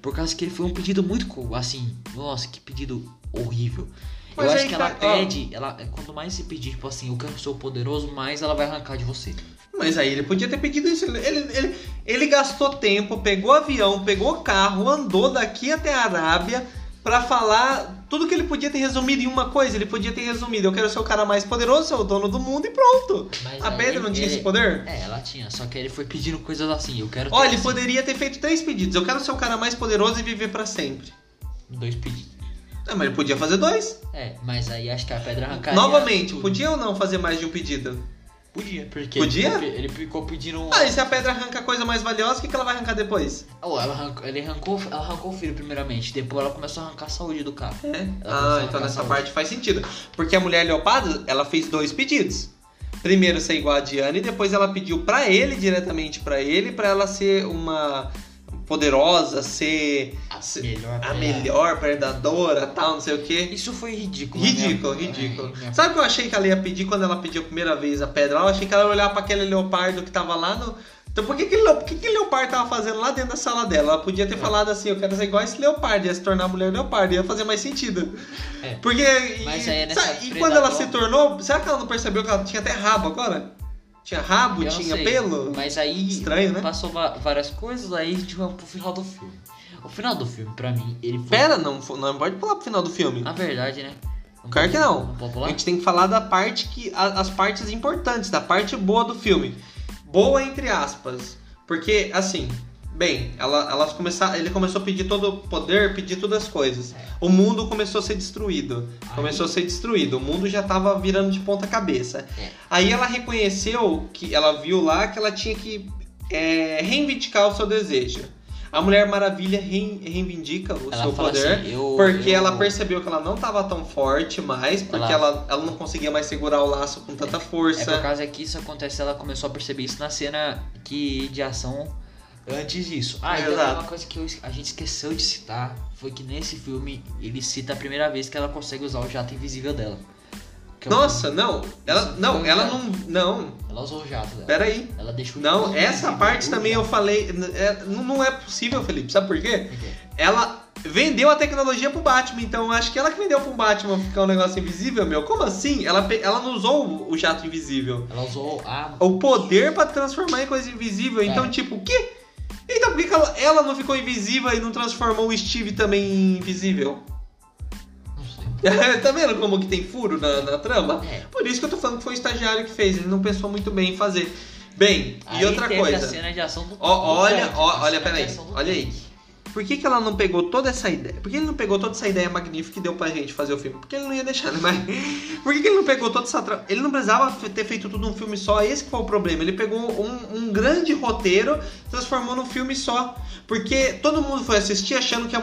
Por causa que ele foi um pedido muito assim. Nossa, que pedido horrível. Mas eu acho que ela tá, pede, ela, quanto mais se pedir, tipo assim, eu quero ser poderoso, mais ela vai arrancar de você. Mas aí ele podia ter pedido isso. Ele, ele, ele gastou tempo, pegou avião, pegou carro, andou daqui até a Arábia para falar tudo que ele podia ter resumido em uma coisa. Ele podia ter resumido: eu quero ser o cara mais poderoso, ser o dono do mundo e pronto. Mas a Pedra não tinha ele, esse poder? É, ela tinha, só que ele foi pedindo coisas assim. Eu quero. Olha, ele assim. poderia ter feito três pedidos: eu quero ser o cara mais poderoso e viver para sempre. Dois pedidos. É, mas ele podia fazer dois. É, mas aí acho que a pedra arrancaria. Novamente, tudo. podia ou não fazer mais de um pedido? Podia, porque Podia? Ele, ficou, ele ficou pedindo. Ah, e se a pedra arranca a coisa mais valiosa, o que, que ela vai arrancar depois? Oh, ela arrancou, ele arrancou, ela arrancou o filho primeiramente, depois ela começou a arrancar a saúde do cara. É. Ela Ah, então nessa saúde. parte faz sentido. Porque a mulher leopardo, ela fez dois pedidos. Primeiro ser igual a Diana e depois ela pediu pra ele, diretamente pra ele, pra ela ser uma poderosa, ser A ser melhor. a é. melhor predadora, tal, não sei o quê. Isso foi ridículo. né? Ridículo, Minha- ridículo. é, Sabe o que eu achei que ela ia pedir quando ela pediu a primeira vez a pedra? Eu achei que ela ia olhar pra aquele leopardo que tava lá no. Então por que leo- por que aquele leopardo tava fazendo lá dentro da sala dela? Ela podia ter falado assim, eu quero ser igual a esse leopardo, ia se tornar mulher leopardo, ia fazer mais sentido. É. Porque. Mas e, aí é nessa sabe, e predador- quando ela se tornou, será que ela não percebeu que ela tinha até rabo agora? Tinha rabo, não tinha sei, pelo? Mas aí Estranho, né? passou várias coisas, aí a gente vai pro final do filme. O final do filme, pra mim, ele foi. Pera, não, não pode pular pro final do filme. Na verdade, né? Claro que não. Não pode A gente tem que falar da parte que. as partes importantes, da parte boa do filme. Boa entre aspas. Porque, assim, bem, ela, elas começaram, ele começou a pedir todo o poder, pedir todas as coisas. O mundo começou a ser destruído. Começou a ser destruído. O mundo já tava virando de ponta cabeça. É. Aí ela reconheceu que ela viu lá que ela tinha que é, reivindicar o seu desejo. A Mulher Maravilha reivindica o Ela seu poder. assim, eu- Porque eu- ela percebeu que ela não estava tão forte mais, porque Ela- ela, ela não conseguia mais segurar o laço com tanta É por força. causa que isso acontece, ela começou a perceber isso na cena que, de ação antes disso. Ah, então Exato. uma coisa que eu- a gente esqueceu de citar foi que nesse filme ele cita a primeira vez que ela consegue usar o jato invisível dela. É Nossa, não. Ela, não, ela já. não. Não, Ela usou o jato dela. pera aí. Ela deixou Não, essa parte também eu falei. é, não é possível, Felipe. Sabe por quê? Por quê? Ela vendeu a tecnologia pro Batman, então eu acho que ela que vendeu pro Batman ficar um negócio invisível, meu. Como assim? Ela, ela não usou o- jato invisível. Ela usou a. O poder pra transformar em coisa invisível. Então, É. tipo, o quê? Então por que, ela, ela não ficou invisível e não transformou o Steve também em invisível? Não sei. tá vendo como que tem furo na, na trama? É. Por isso que eu tô falando que foi o estagiário que fez, ele não pensou muito bem em fazer. Bem, e Aí outra teve coisa. Do Ó, olha, ó, olha, peraí, olha aí. Por que, que ela não pegou toda essa ideia? Por que ele não pegou toda essa ideia magnífica e deu pra gente fazer o filme? Porque ele não ia deixar, né? Mas por que, que ele não pegou toda essa trama? Ele não precisava ter feito tudo num filme só, esse que foi o problema. Ele pegou um, um grande roteiro, transformou num filme só. Porque todo mundo foi assistir achando que a,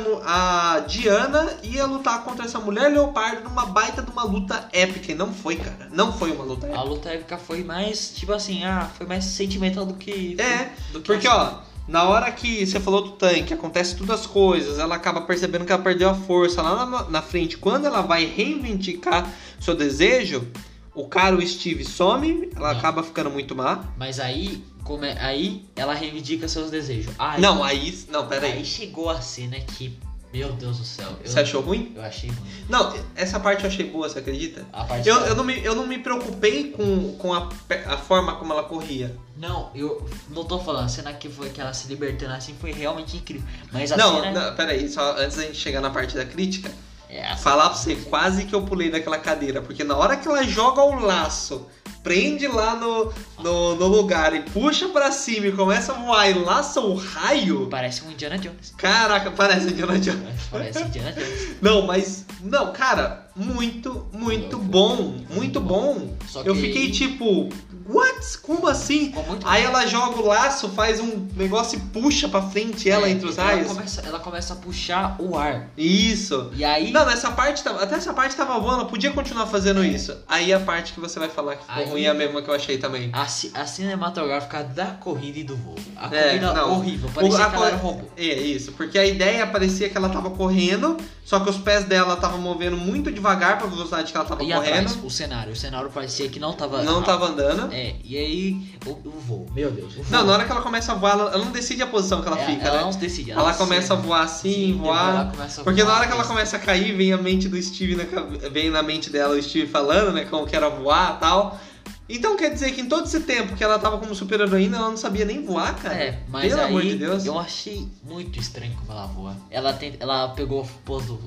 a Diana ia lutar contra essa mulher leopardo numa baita de uma luta épica. E não foi, cara. Não foi uma luta A épica. luta épica foi mais, tipo assim, ah, foi mais sentimental do que. É, do que Porque, ação. ó, na hora que você falou do tanque, acontece todas as coisas, ela acaba percebendo que ela perdeu a força lá na, na frente. Quando ela vai reivindicar seu desejo, o cara, o Steve, some, ela acaba ficando muito má. Mas aí, como é- aí ela reivindica seus desejos. Aí, Não, aí. Não, pera aí aí. chegou a cena que, meu Deus do céu. eu- Você achou ruim? Eu achei ruim. Não, essa parte eu achei boa, você acredita? A parte Eu, eu, não, me, eu não me preocupei com, com a, a forma como ela corria. Não, eu não tô falando. A cena que foi que ela se libertando assim foi realmente incrível. Mas a Não, cena. não, pera aí, só antes da gente chegar na parte da crítica, É, Falar pra você, quase que eu pulei daquela cadeira, porque na hora que ela joga o laço, prende lá no, no, no lugar e puxa pra cima e começa a voar e laça o raio, Parece um Indiana Jones. caraca, parece Indiana Jones. Parece Indiana Jones. Não, mas, não, cara, muito, muito bom, muito bom. Só Eu que- fiquei tipo, what? Como assim? Aí bom. ela joga o laço, faz um negócio e puxa pra frente ela É, entre os ela raios. Começa, ela começa a puxar o ar. Isso. E aí. Não, nessa parte, tava- até essa parte tava boa, ela podia continuar fazendo isso. Aí a parte que você vai falar que ficou Aí- ruim é a mesma que eu achei também. A, a cinematográfica da corrida e do voo. A É, corrida não. horrível. Parecia a que ela era robô. É, isso, porque a ideia parecia que ela tava correndo, só que os pés dela estavam movendo muito devagar pra velocidade que ela tava E correndo. atrás, o cenário. O cenário parecia que não tava. Não tava andando. É, e aí o, o voo. Meu Deus. Voo. Não, na hora que ela começa a voar, ela, ela não decide a posição que ela É, fica, ela né? não decide. Ela começa a voar assim, Sim, voar. ela Porque na voar, hora que ela começa a cair, vem a mente do Steve na, vem na mente dela o Steve falando, né? Como que era voar e tal. Então quer dizer que em todo esse tempo que ela tava como super heroína, ela não sabia nem voar, cara. É, mas Pelo aí amor de Deus. eu achei muito estranho como ela voa. Ela, tem, ela pegou o pose do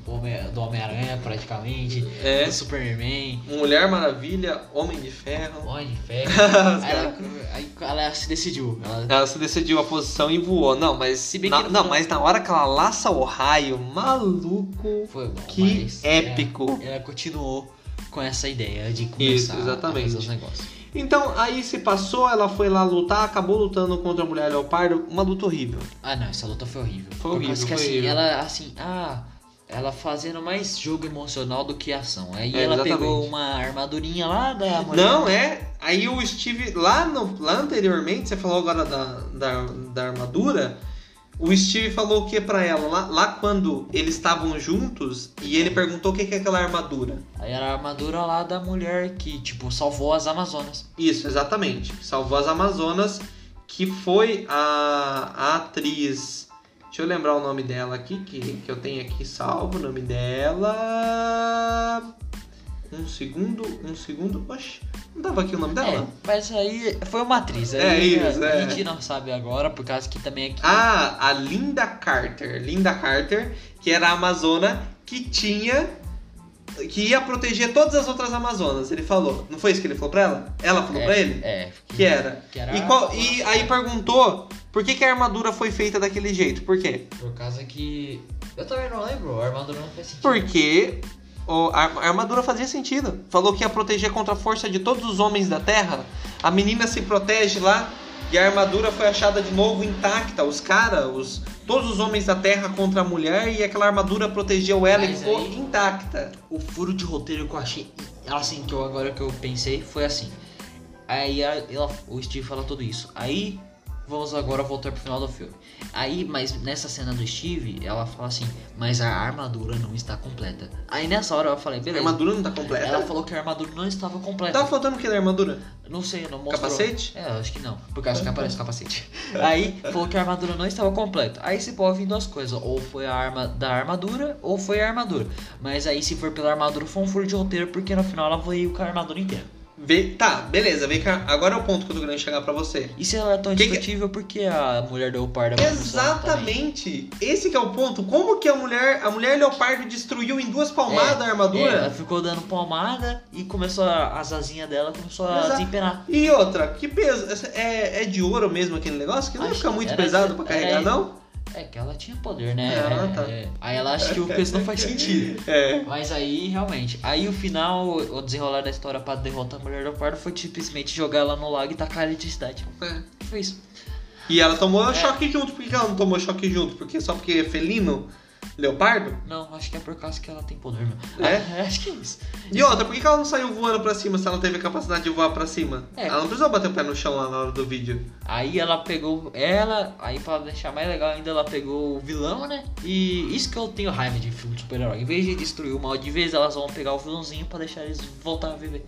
do Homem-Aranha praticamente, É. do Superman, Mulher Maravilha, Homem de Ferro. Homem de Ferro. Aí, ela, aí ela se decidiu. Ela, Ela se decidiu a posição e voou. Não, mas. Se bem na, que não, mas na hora que ela laça o raio, maluco. foi bom, Que mas épico. Ela, ela continuou com essa ideia de começar exatamente. a fazer os negócios. Então, aí se passou, ela foi lá lutar, acabou lutando contra a mulher leopardo, uma luta horrível. Ah, não, essa luta foi horrível. Foi horrível, Porque assim, horrível. ela assim, ah, ela fazendo mais jogo emocional do que ação. Aí É, ela exatamente. pegou uma armadurinha lá da mulher. Não, é. Aí o Steve, lá, no, lá anteriormente, você falou agora da, da, da armadura. O Steve falou o que pra ela? Lá, lá quando eles estavam juntos e ele perguntou o que que é aquela armadura. Aí era a armadura lá da mulher que, tipo, salvou as Amazonas. Isso, exatamente. Salvou as Amazonas, que foi a, a atriz. Deixa eu lembrar o nome dela aqui, que, que eu tenho aqui salvo. O nome dela. Um segundo, um segundo. Oxe, não tava aqui o nome É, dela? mas aí foi uma atriz. É isso, a, é. a gente não sabe agora, por causa que também aqui. Ah, a Linda Carter. Linda Carter, que era a Amazona que tinha. que ia proteger todas as outras Amazonas. Ele falou. Não foi isso que ele falou pra ela? Ela falou é, pra ele? É. Que era. Que era E, qual- e aí perguntou por que, que a armadura foi feita daquele jeito. Por quê? Por causa que. Eu também não lembro, a armadura não faz sentido. Porque a, armadura fazia sentido. Falou que ia proteger contra a força de todos os homens da Terra. A menina se protege lá e a armadura foi achada de novo intacta. Os caras, os, todos os homens da Terra contra a mulher e aquela armadura protegeu ela e Mas ficou aí- intacta. O furo de roteiro que eu achei. Assim, que eu agora que eu pensei foi assim. Aí ela, o Steve fala tudo isso. Aí vamos agora voltar pro final do filme. Aí, mas nessa cena do Steve, ela fala assim, mas a armadura não está completa. Aí nessa hora eu falei, A beleza. armadura não tá completa. Ela falou que a armadura não estava completa. Tava faltando o que da armadura? Não sei, não mostrou. Capacete? É, eu acho que não. Por causa que aparece o capacete. Aí falou que a armadura não estava completa. Aí se pode vir duas coisas. Ou foi a arma da armadura, ou foi a armadura. Mas aí se for pela armadura, foi um furo de roteiro, porque no final ela veio com a armadura inteira. Vê, tá, beleza. Vem cá. Agora é o ponto que eu tô querendo chegar pra você. E se ela é tão Que que- discutível, por que a mulher leopardo também? Exatamente. Esse que é o ponto. Como que a mulher, a mulher leopardo destruiu em duas palmadas a É, ela armadura? ficou dando palmada e começou a, as asinhas dela começou a Exato. desempenar. E outra, que peso? É, é de ouro mesmo aquele negócio? Que não Acho ficar que muito pesado de- pra carregar, não? É que ela tinha poder, né? Ah, tá. É, aí ela acha que o peso não faz sentido. É. Mas aí, realmente, aí o final, o desenrolar da história pra derrotar a mulher leopardo foi simplesmente jogar ela no lago e tacar a eletricidade. é. Foi isso. E ela tomou É. choque junto. Por que ela não tomou choque junto? Porque só porque é felino? Leopardo? Não, acho que é por causa que ela tem poder, meu. É? Ah, acho que é isso. E outra, por que ela não saiu voando pra cima se ela teve a capacidade de voar pra cima? É. Ela não precisou bater o pé no chão lá na hora do vídeo. Aí ela pegou ela, aí pra deixar mais legal ainda, ela pegou o vilão, né? E isso que eu tenho raiva de filme de super-herói. Em vez de destruir o mal de vez, elas vão pegar o vilãozinho pra deixar eles voltar a viver.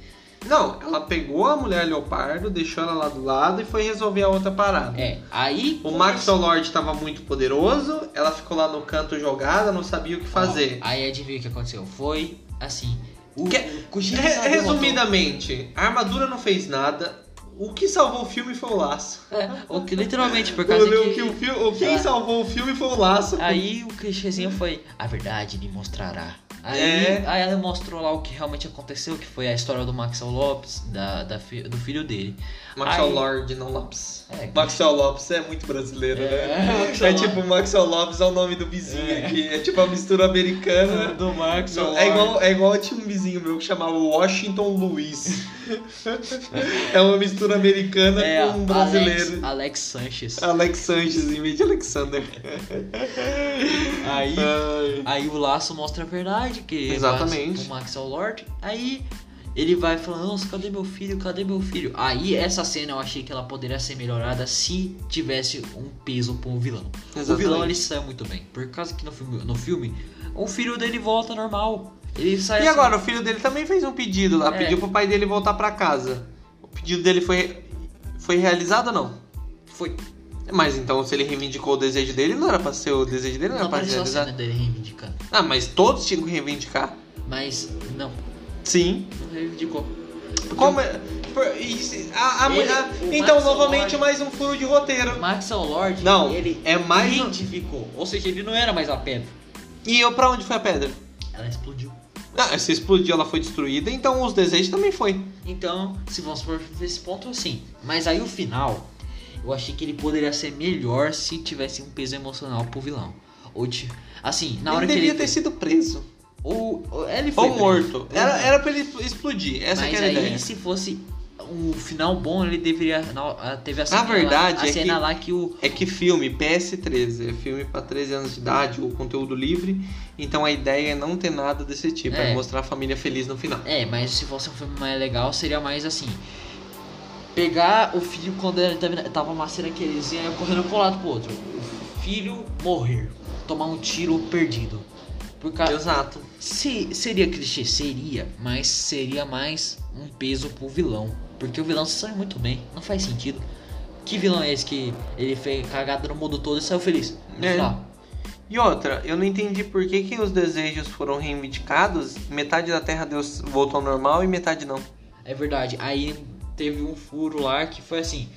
Não, ela pegou a mulher leopardo, deixou ela lá do lado e foi resolver a outra parada. É, aí. O Maxwell Lord estava muito poderoso, ela ficou lá no canto jogada, não sabia o que fazer. Ó, aí adivinha o que aconteceu? Foi assim. O, Que- o derrotou- resumidamente, a armadura não fez nada. O que salvou o filme foi o laço. É, o que literalmente, por O, causa o que. que o fi- o quem Ah. salvou o filme foi o laço. Aí o clichêzinho foi, a verdade lhe mostrará. Aí, É. aí ela mostrou lá o que realmente aconteceu, que foi a história do Maxwell Lopes, da, da do filho dele. Maxwell Aí- Lord, não Lopes. É, Maxwell Lopes é muito brasileiro, É, né? Maxwell É tipo, Maxwell Lopes é o nome do vizinho É. aqui. É tipo a mistura americana. do Maxwell É igual, é igual tinha um vizinho meu que chamava Washington Luiz. é uma mistura americana É, com um brasileiro. Alex, Alex Sanches. Alex Sanches em vez de Alexander. Aí, Ai. aí o laço mostra a verdade, que Exatamente. o Maxwell Lord. Aí ele vai falando, nossa, cadê meu filho? Cadê meu filho? Aí essa cena eu achei que ela poderia ser melhorada se tivesse um peso pro vilão. O Exatamente. vilão ele saiu muito bem. Por causa que no filme, no filme o filho dele volta normal. Ele sai E assim, agora, o filho dele também fez um pedido lá, É. pediu pro pai dele voltar pra casa. O pedido dele foi, foi realizado ou não? Foi. Mas então, se ele reivindicou o desejo dele, não era pra ser o desejo dele, não Não era pra ser a cena realizado. dele reivindicando. Ah, mas todos tinham que reivindicar. Mas não, Sim. não reivindicou. Como é? por- se- a- a- Ele- a- o então, Maxwell novamente, Lord- mais um furo de roteiro. Maxwell Lord, Não, ele é mais identificou. Ou seja, ele não era mais a pedra. E eu, pra onde foi a pedra? Ela explodiu. Ah, se explodiu, ela foi destruída, então os desejos também foi. Então, se vamos por esse ponto, sim. Mas aí o final, eu achei que ele poderia ser melhor se tivesse um peso emocional pro vilão. Ou assim, na ele hora que devia ele ter sido preso. ou, ou ele foi Ou morto. Era, morto. era pra ele explodir. Essa Mas que era a aí ideia. se fosse o final bom ele deveria. Não, teve a cena, a verdade lá, a é cena que, lá que o. É que filme PS13 é filme para 13 anos de idade, o conteúdo livre. Então a ideia é não ter nada desse tipo, é, é mostrar a família feliz no final. É, mas se fosse um filme mais legal, seria mais assim. Pegar o filho quando ele tava, tava uma cena que eles iam correndo pro lado pro outro. O filho morrer. Tomar um tiro perdido. Por causa... Exato. Se, seria clichê? Seria, mas seria mais um peso pro vilão. Porque o vilão sai muito bem, não faz sentido. Que vilão é esse que ele fez cagada no mundo todo e saiu feliz? É. E outra, eu não entendi por que, que os desejos foram reivindicados, metade da Terra Deus voltou ao normal e metade não. É verdade, aí teve um furo lá que foi assim.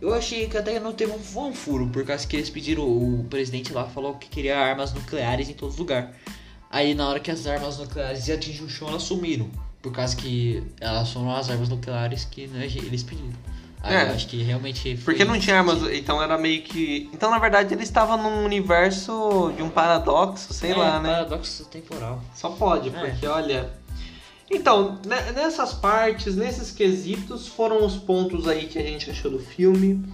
Eu achei que até não teve um, um furo, por causa que eles pediram, o presidente lá falou que queria armas nucleares em todos os lugares. Aí na hora que as armas nucleares iam atingir o chão, elas sumiram. Por causa que elas foram as armas nucleares que né, eles pediram. Aí é, eu acho que realmente. Porque não tinha armas, então era meio que. Então na verdade ele estava num universo de um paradoxo, sei é, lá, né? Paradoxo temporal. Só pode, é. porque olha. Então, né, nessas partes, nesses quesitos, foram os pontos aí que a gente achou do filme.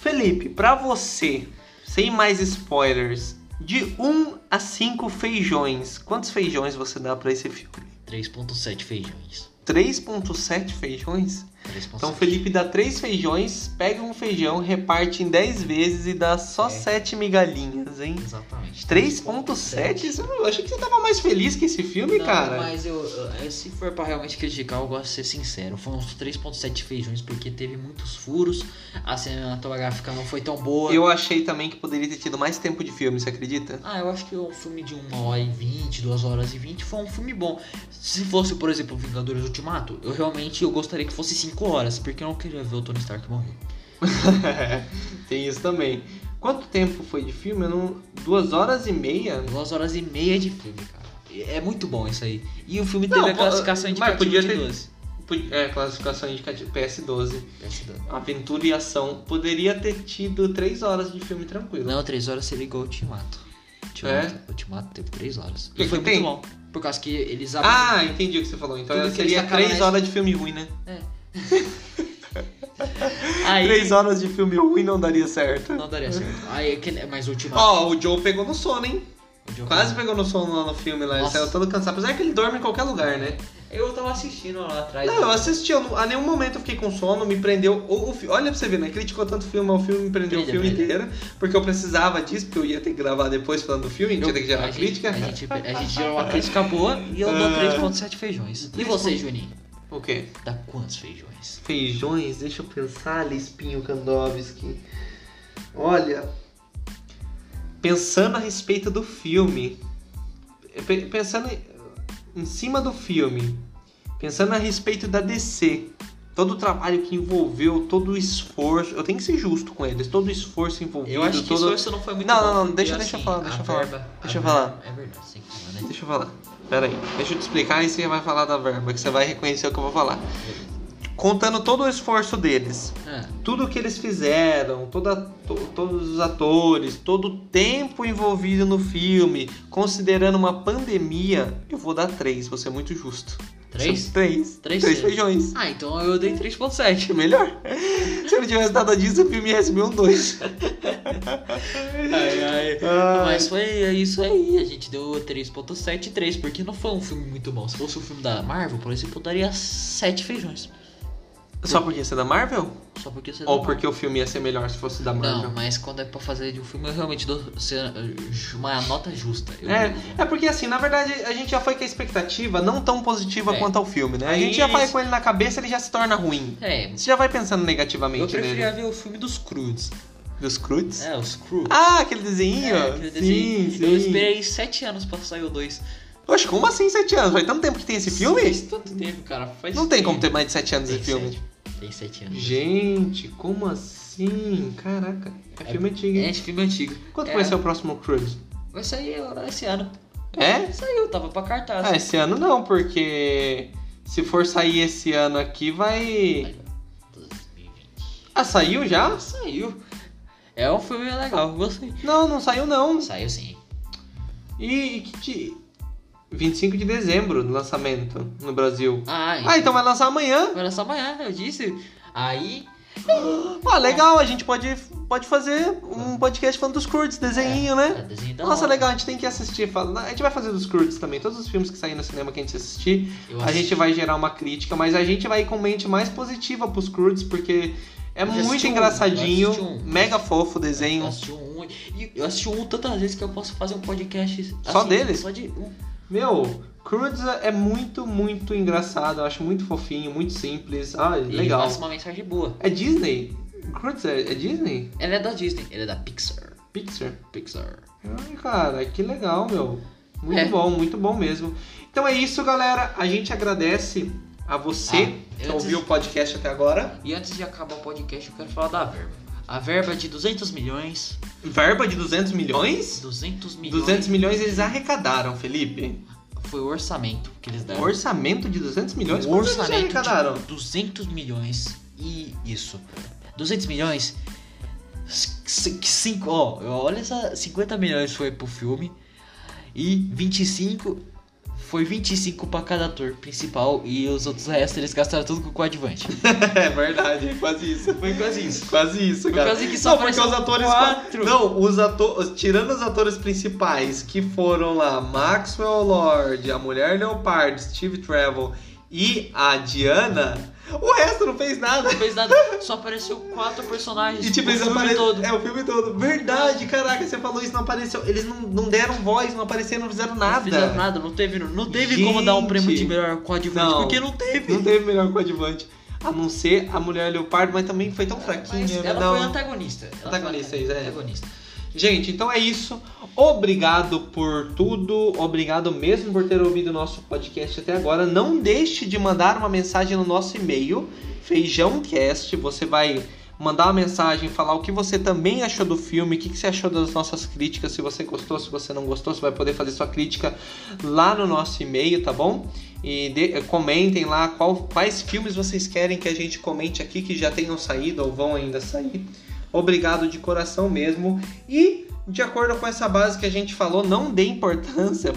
Felipe, pra você, sem mais spoilers, de 1 a 5 feijões, quantos feijões você dá para esse filme? 3.7 feijões. 3.7 feijões? Então Felipe dá 3 feijões, pega um feijão, reparte em 10 vezes e dá só é. 7 migalhinhas, hein? Exatamente. 3.7? Eu achei que você tava mais feliz que esse filme, Não, cara. Mas eu, se for pra realmente criticar, eu gosto de ser sincero. Foram uns 3.7 feijões porque teve muitos furos, a cinematográfica não foi tão boa. Eu achei também que poderia ter tido mais tempo de filme, você acredita? Ah, eu acho que um filme de 1 hora e 20, 2 horas e 20 foi um filme bom. Se fosse, por exemplo, Vingadores Ultimato, eu realmente eu gostaria que fosse 5 horas, porque eu não queria ver o Tony Stark morrer. Tem isso também. Quanto tempo foi de filme? Não... Duas horas e meia? Duas horas e meia de filme, cara. É muito bom isso aí. E o filme teve não, a classificação indicativa podia ter... de 12. É, classificação indicativa PS12. PS12. Aventura e ação. Poderia ter tido 3 horas de filme tranquilo. Não, 3 horas seria igual o Ultimato. Ultimato, é? Ultimato teve 3 horas. E foi muito bom. Por causa que eles abriram... Ah, entendi o que você falou. Então seria 3 horas de filme ruim, né? É. Aí... Três horas de filme ruim não daria certo. Não daria certo. Aí, mas o último. Ó, oh, o Joe pegou no sono, hein? Quase pegou no sono lá no filme lá. Ele saiu todo cansado. Apesar que ele dorme em qualquer lugar, né? Eu tava assistindo lá atrás. Não, eu assisti, eu, a nenhum momento eu fiquei com sono, me prendeu. O, o, olha pra você ver, né? Criticou tanto o filme, o filme me prendeu Prende, o filme inteiro, porque eu precisava disso, porque eu ia ter que gravar depois falando do filme, a gente ia ter que gerar a crítica. A gente, a gente gerou uma crítica boa e eu dou 3.7 ah. feijões. E você, Juninho? O quê? Dá quantos feijões? Feijões? Deixa eu pensar, Lispinho Kandowski. Olha, pensando a respeito do filme, pensando em cima do filme, pensando a respeito da DC, todo o trabalho que envolveu, todo o esforço, eu tenho que ser justo com eles, todo o esforço envolvido. Eu acho que todo... o esforço não foi muito não, bom. Não, não, deixa, deixa eu falar, deixa eu falar. Verba, deixa eu falar. É verdade, sim. Né? Deixa eu falar. Pera aí, deixa eu te explicar e você vai falar da verba, que você vai reconhecer o que eu vou falar. Contando todo o esforço deles, é. tudo que eles fizeram, toda, to, todos os atores, todo o tempo envolvido no filme, considerando uma pandemia, eu vou dar três, vou ser muito justo. Três? Três. Três, três feijões. Ah, então eu dei 3.7. Melhor. Se eu não tivesse dado disso, o filme ia receber um 2. ai, ai. ai. Mas foi isso aí. A gente deu 3.7 e 3, porque não foi um filme muito bom. Se fosse um filme da Marvel, por exemplo, eu daria 7 feijões. Só porque você é da Marvel? Só porque você é da Ou porque o filme ia ser melhor se fosse da Marvel? Não, mas quando é pra fazer de um filme, eu realmente dou uma nota justa. Eu é, é porque assim, na verdade, a gente já foi com a expectativa não tão positiva é. quanto ao filme, né? A gente já vai com ele na cabeça, ele já se torna ruim. É. Você já vai pensando negativamente nele. Eu preferia nele. ver o filme dos Crudes. Dos Crudes? É, os Crudes. Ah, aquele desenho? É, aquele desenho. Sim, sim. Eu esperei 7 anos pra sair o 2. Oxe, como assim 7 anos? Faz tanto tempo que tem esse filme? Faz tanto tempo, cara. Faz não tem como ter mais de 7 anos esse filme. Sete. Tem 7 anos. Gente, como assim? Caraca, é, é filme antigo. É, é filme antigo. Quando é. vai ser o próximo Cruise? Vai sair esse ano. É? Saiu, tava pra cartaz. Ah, esse ano não, porque se for sair esse ano aqui, vai. 2020. Ah, saiu já? Saiu. É um filme legal, gostei. Não, não saiu não. Saiu sim. E, que te... 25 de dezembro do lançamento no Brasil. Ah, Ah, então vai lançar amanhã. Vai lançar amanhã, eu disse. Aí. Ah, legal, a gente pode, pode fazer um podcast falando dos Croods, desenho, é, né? é, desenho Nossa, hora. legal, a gente tem que assistir. A gente vai fazer dos Croods também. Todos os filmes que saírem no cinema que a gente assistir, Eu a assisti- gente vai gerar uma crítica, mas a gente vai ir com mente mais positiva pros Croods, porque é Eu muito um, engraçadinho, eu um. mega fofo o Eu desenho. assisti um eu assisti um tantas vezes que eu posso fazer um podcast Só assim, deles? Só de um. Meu, Croods é muito, muito engraçado. Eu acho muito fofinho, muito simples. Ah, E ele legal. passa uma mensagem boa. É Disney? Croods é, é Disney? Ele é da Disney, ele é da Pixar. Pixar? Pixar. Ai, cara, que legal, meu. Muito É. bom, muito bom mesmo. Então é isso, galera. A gente agradece a você Ah, que antes- ouviu o podcast até agora. E antes de acabar o podcast, eu quero falar da verba. A verba é de 200 milhões. Verba de 200 milhões? 200 milhões 200 milhões eles arrecadaram, Felipe. foi o orçamento que eles deram. Orçamento de 200 milhões? O Quanto eles orçamento arrecadaram? de 200 milhões e isso. 200 milhões. 5, ó, olha essa 50 milhões foi pro filme e 25 foi 25 pra cada ator principal e os outros restos eles gastaram tudo com o coadjuvante. é verdade, quase isso. Foi quase isso. Quase isso, Foi cara. quase que só não, porque os atores. quatro. Não, os atores. Tirando os atores principais que foram lá, Maxwell Lord, a Mulher Leopardo, Steve Trevor e a Diana, o resto não fez nada. Não fez nada, só apareceu quatro personagens. E tipo, o filme apare- todo. É, o filme todo. Verdade, caraca, você falou isso, não apareceu. Eles não, não deram voz, não apareceram, não fizeram nada. Não fizeram nada, não teve, não teve como dar um prêmio de Gente. melhor coadjuvante, Não. porque não teve. Não teve melhor coadjuvante. A não ser a Mulher Leopardo, mas também foi tão fraquinha. Mas ela não. foi antagonista. Ela Antagonista, foi isso, é. antagonista. Gente, então é isso. Obrigado por tudo. Obrigado mesmo por ter ouvido o nosso podcast até agora. Não deixe de mandar uma mensagem no nosso e-mail, feijãocast. Você vai mandar uma mensagem, falar o que você também achou do filme, o que você achou das nossas críticas, se você gostou, se você não gostou, você vai poder fazer sua crítica lá no nosso e-mail, tá bom? E de- comentem lá qual- quais filmes vocês querem que a gente comente aqui que já tenham saído ou vão ainda sair. Obrigado de coração mesmo. E, de acordo com essa base que a gente falou, não dê importância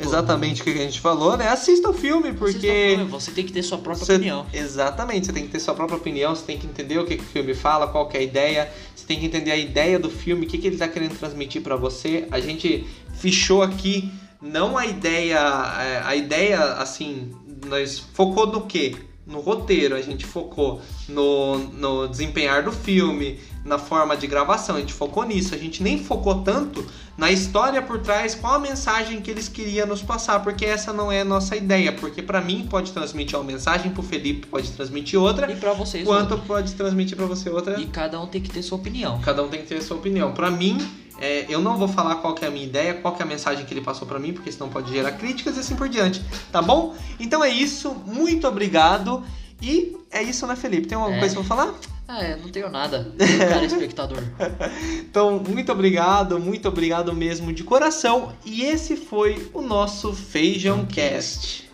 exatamente o que a gente falou, né? Assista o filme, porque. filme, Você tem que ter sua própria Você- opinião. Exatamente, você tem que ter sua própria opinião, você tem que entender o que, que o filme fala, qual que é a ideia, você tem que entender a ideia do filme, o que, que ele está querendo transmitir para você. A gente fichou aqui não a ideia, é, a ideia assim, nós focou no quê? No roteiro, a gente focou no, no desempenhar do filme, na forma de gravação, a gente focou nisso, a gente nem focou tanto na história por trás, qual a mensagem que eles queriam nos passar, porque essa não é a nossa ideia, porque para mim pode transmitir uma mensagem, pro Felipe pode transmitir outra, E pra vocês, quanto outra. pode transmitir para você outra. E cada um tem que ter sua opinião. Cada um tem que ter a sua opinião. Para mim, é, eu não vou falar qual é a minha ideia, qual é a mensagem que ele passou para mim, porque senão pode gerar críticas e assim por diante, tá bom? Então é isso, muito obrigado. E é isso, né, Felipe? Tem alguma É. coisa pra falar? Ah, é, não tenho nada. Cara, espectador. Então, muito obrigado, muito obrigado mesmo de coração. E esse foi o nosso Feijão Cast.